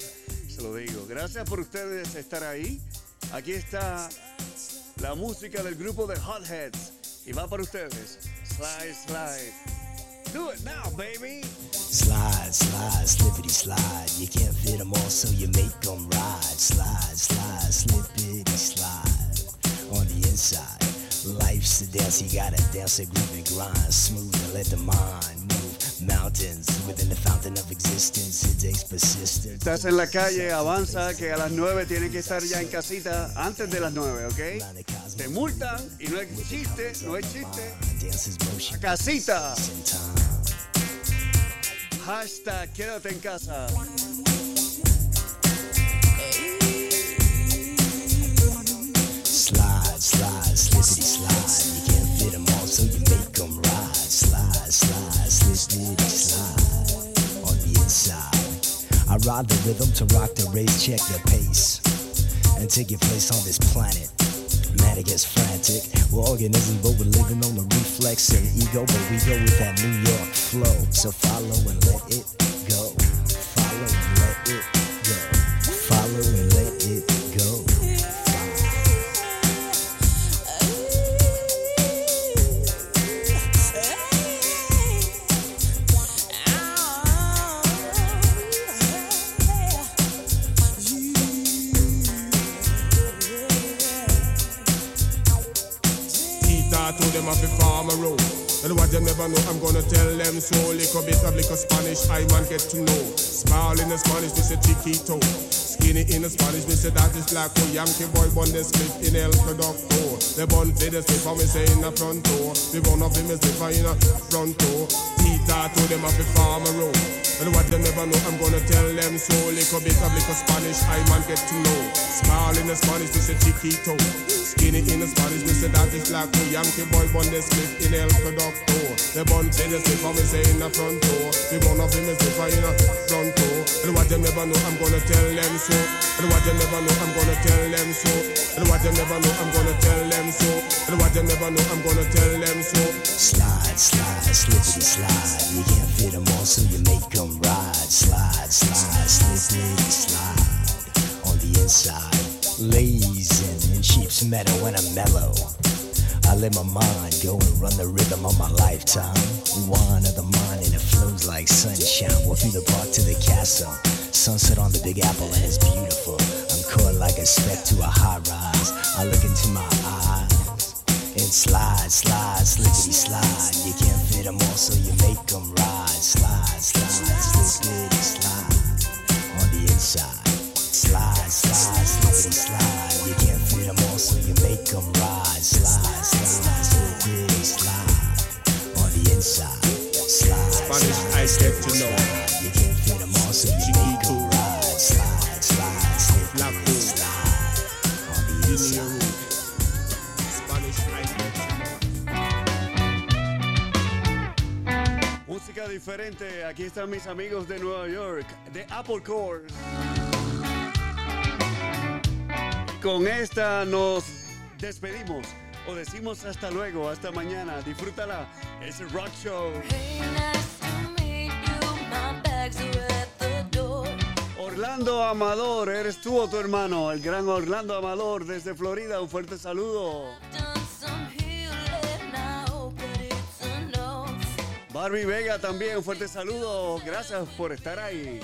se lo digo. Gracias por ustedes estar ahí. Aquí está la música del grupo de Hotheads y va para ustedes. Slide, slide. Do it now, baby. Slide, slide, slippity slide. You can't fit them all, so you make them ride. Slide, slide, slippity slide. On the inside, life's a dance. You gotta dance a groove and grind. Smooth and let the mind Estás en la calle, avanza que a las 9 tienen que estar ya en casita antes de las 9, ¿ok? Te multan y no es chiste, no es chiste. A casita. Hashtag quédate en casa. Slide, slide, slippity slide. Slide, slippity slide. On the inside, I ride the rhythm to rock the race, check the pace, and take your place on this planet. Man, it gets frantic. We're organisms, but we're living on the reflex and ego. But we go with that New York flow. So follow and let it Off the farmer road. And what them never know, I'm gonna tell them slowly. Little bit of little Spanish, I man get to know. Smile in the Spanish, this a chiquito. Skinny in Spanish, me say that is black. Oh, Yankee boy bun the split in El Producto. The bun for the slip, me say in the front door. The bun of him is slipper in the front door. Tita to them up the farmer road. And what they never know, I'm gonna tell them so. Little bit of little Spanish, I man get to know. Smile in the Spanish, me say chiquito. Skinny in the Spanish, me say that is black. Oh, Yankee boy bun the split in El Producto. The bun for the slip, and me say in the front door. The bun of him is slipper in the front door. And what they never know, I'm gonna tell them so. And what they never know, I'm gonna tell them so. And what they never know, I'm gonna tell them so. And what they never know, I'm gonna tell them so. Slide, slide, slippity slide. You can't fit them all, so you make them ride. Slide, slide, slippity slide. On the inside, lazing in sheep's meadow when I'm mellow. I let my mind go and run the rhythm of my lifetime. One of the mind and it flows like sunshine. Walk through the park to the castle. Sunset on the Big Apple and it's beautiful. I'm caught like a speck to a high rise. I look into my eyes and slide, slide, slippity slide. You can't fit them all, so you make them ride. Slide, slide, slippity slide. On the inside, slide, slide, slippity slide. You can't fit them all, so you make them ride. Slide, slide, slippity slide. On the inside, slide. Spanish, slide, I get to know. slide. You can't fit them all, so you make them ride. Slide, slide, slippity slide. On the inside. Spanish, I get to know. Música diferente. Aquí están mis amigos de Nueva York, de Apple Core. Con esta nos despedimos o decimos hasta luego, hasta mañana. Disfrútala. Es el Rock Show. Orlando Amador, eres tú o tu hermano, el gran Orlando Amador desde Florida. Un fuerte saludo. Barbie Vega también, un fuerte saludo. Gracias por estar ahí.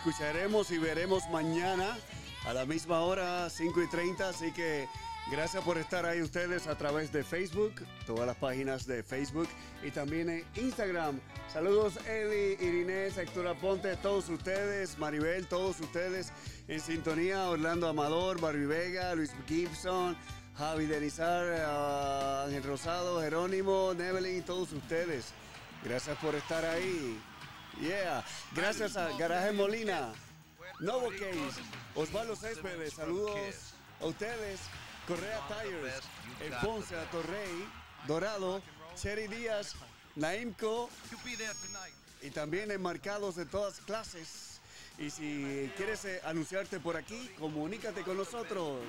Escucharemos y veremos mañana a la misma hora, 5 y 30. Así que gracias por estar ahí ustedes a través de Facebook, todas las páginas de Facebook y también en Instagram. Saludos Eddie, Irinés, Héctor Aponte, todos ustedes, Maribel, todos ustedes en sintonía. Orlando Amador, Barbie Vega, Luis Gibson. Javi Denizar, ah, Ángel Rosado, Jerónimo, Nevelyn y todos ustedes. Gracias por estar ahí. Yeah. Gracias a Garaje Molina, Novo Case, Osvaldo Céspedes, saludos a ustedes. Correa Tires, El Ponce, a Torrey, Dorado, Cherry Díaz, Naimco y también enmarcados de todas clases. Y si quieres eh, anunciarte por aquí, comunícate con nosotros.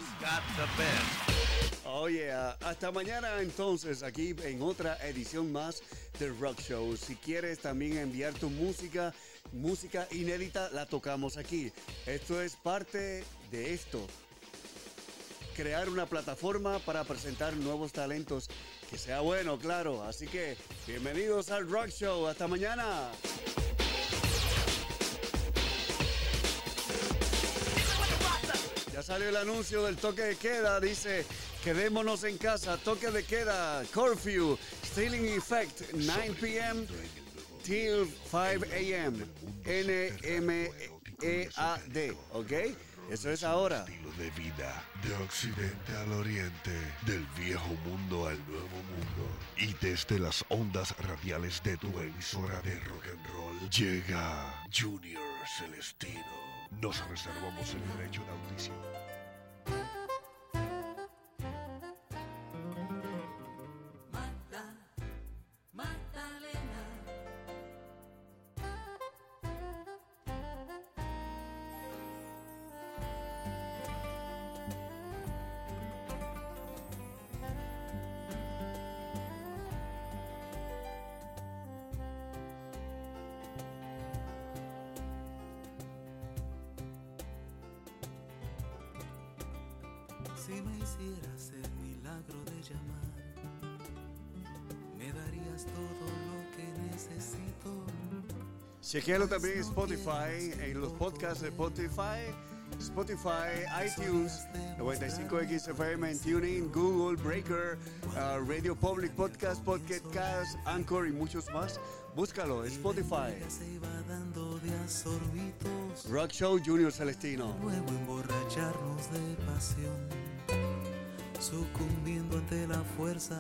Oye, hasta mañana entonces aquí en otra edición más del Rock Show. Si quieres también enviar tu música, música inédita, la tocamos aquí. Esto es parte de esto. Crear una plataforma para presentar nuevos talentos. Que sea bueno, claro. Así que bienvenidos al Rock Show. Hasta mañana. Ya salió el anuncio del toque de queda. Dice, quedémonos en casa. Toque de queda. Curfew. Stealing Effect. 9 p.m. till 5 a.m. N-M-E-A-D. ¿Ok? Eso es ahora. Estilo de vida. De occidente al oriente. Del viejo mundo al nuevo mundo. Y desde las ondas radiales de tu emisora de rock and roll. Llega Junior Celestino. Nos reservamos el derecho de audición. Chequealo también en Spotify, en los podcasts de Spotify, Spotify, iTunes, 95XFM, en TuneIn, Google, Breaker, uh, Radio Public Podcast, Podcast Cast, Anchor y muchos más. Búscalo, Spotify. Rock Show Junior Celestino. emborracharnos de pasión, sucumbiendo ante la fuerza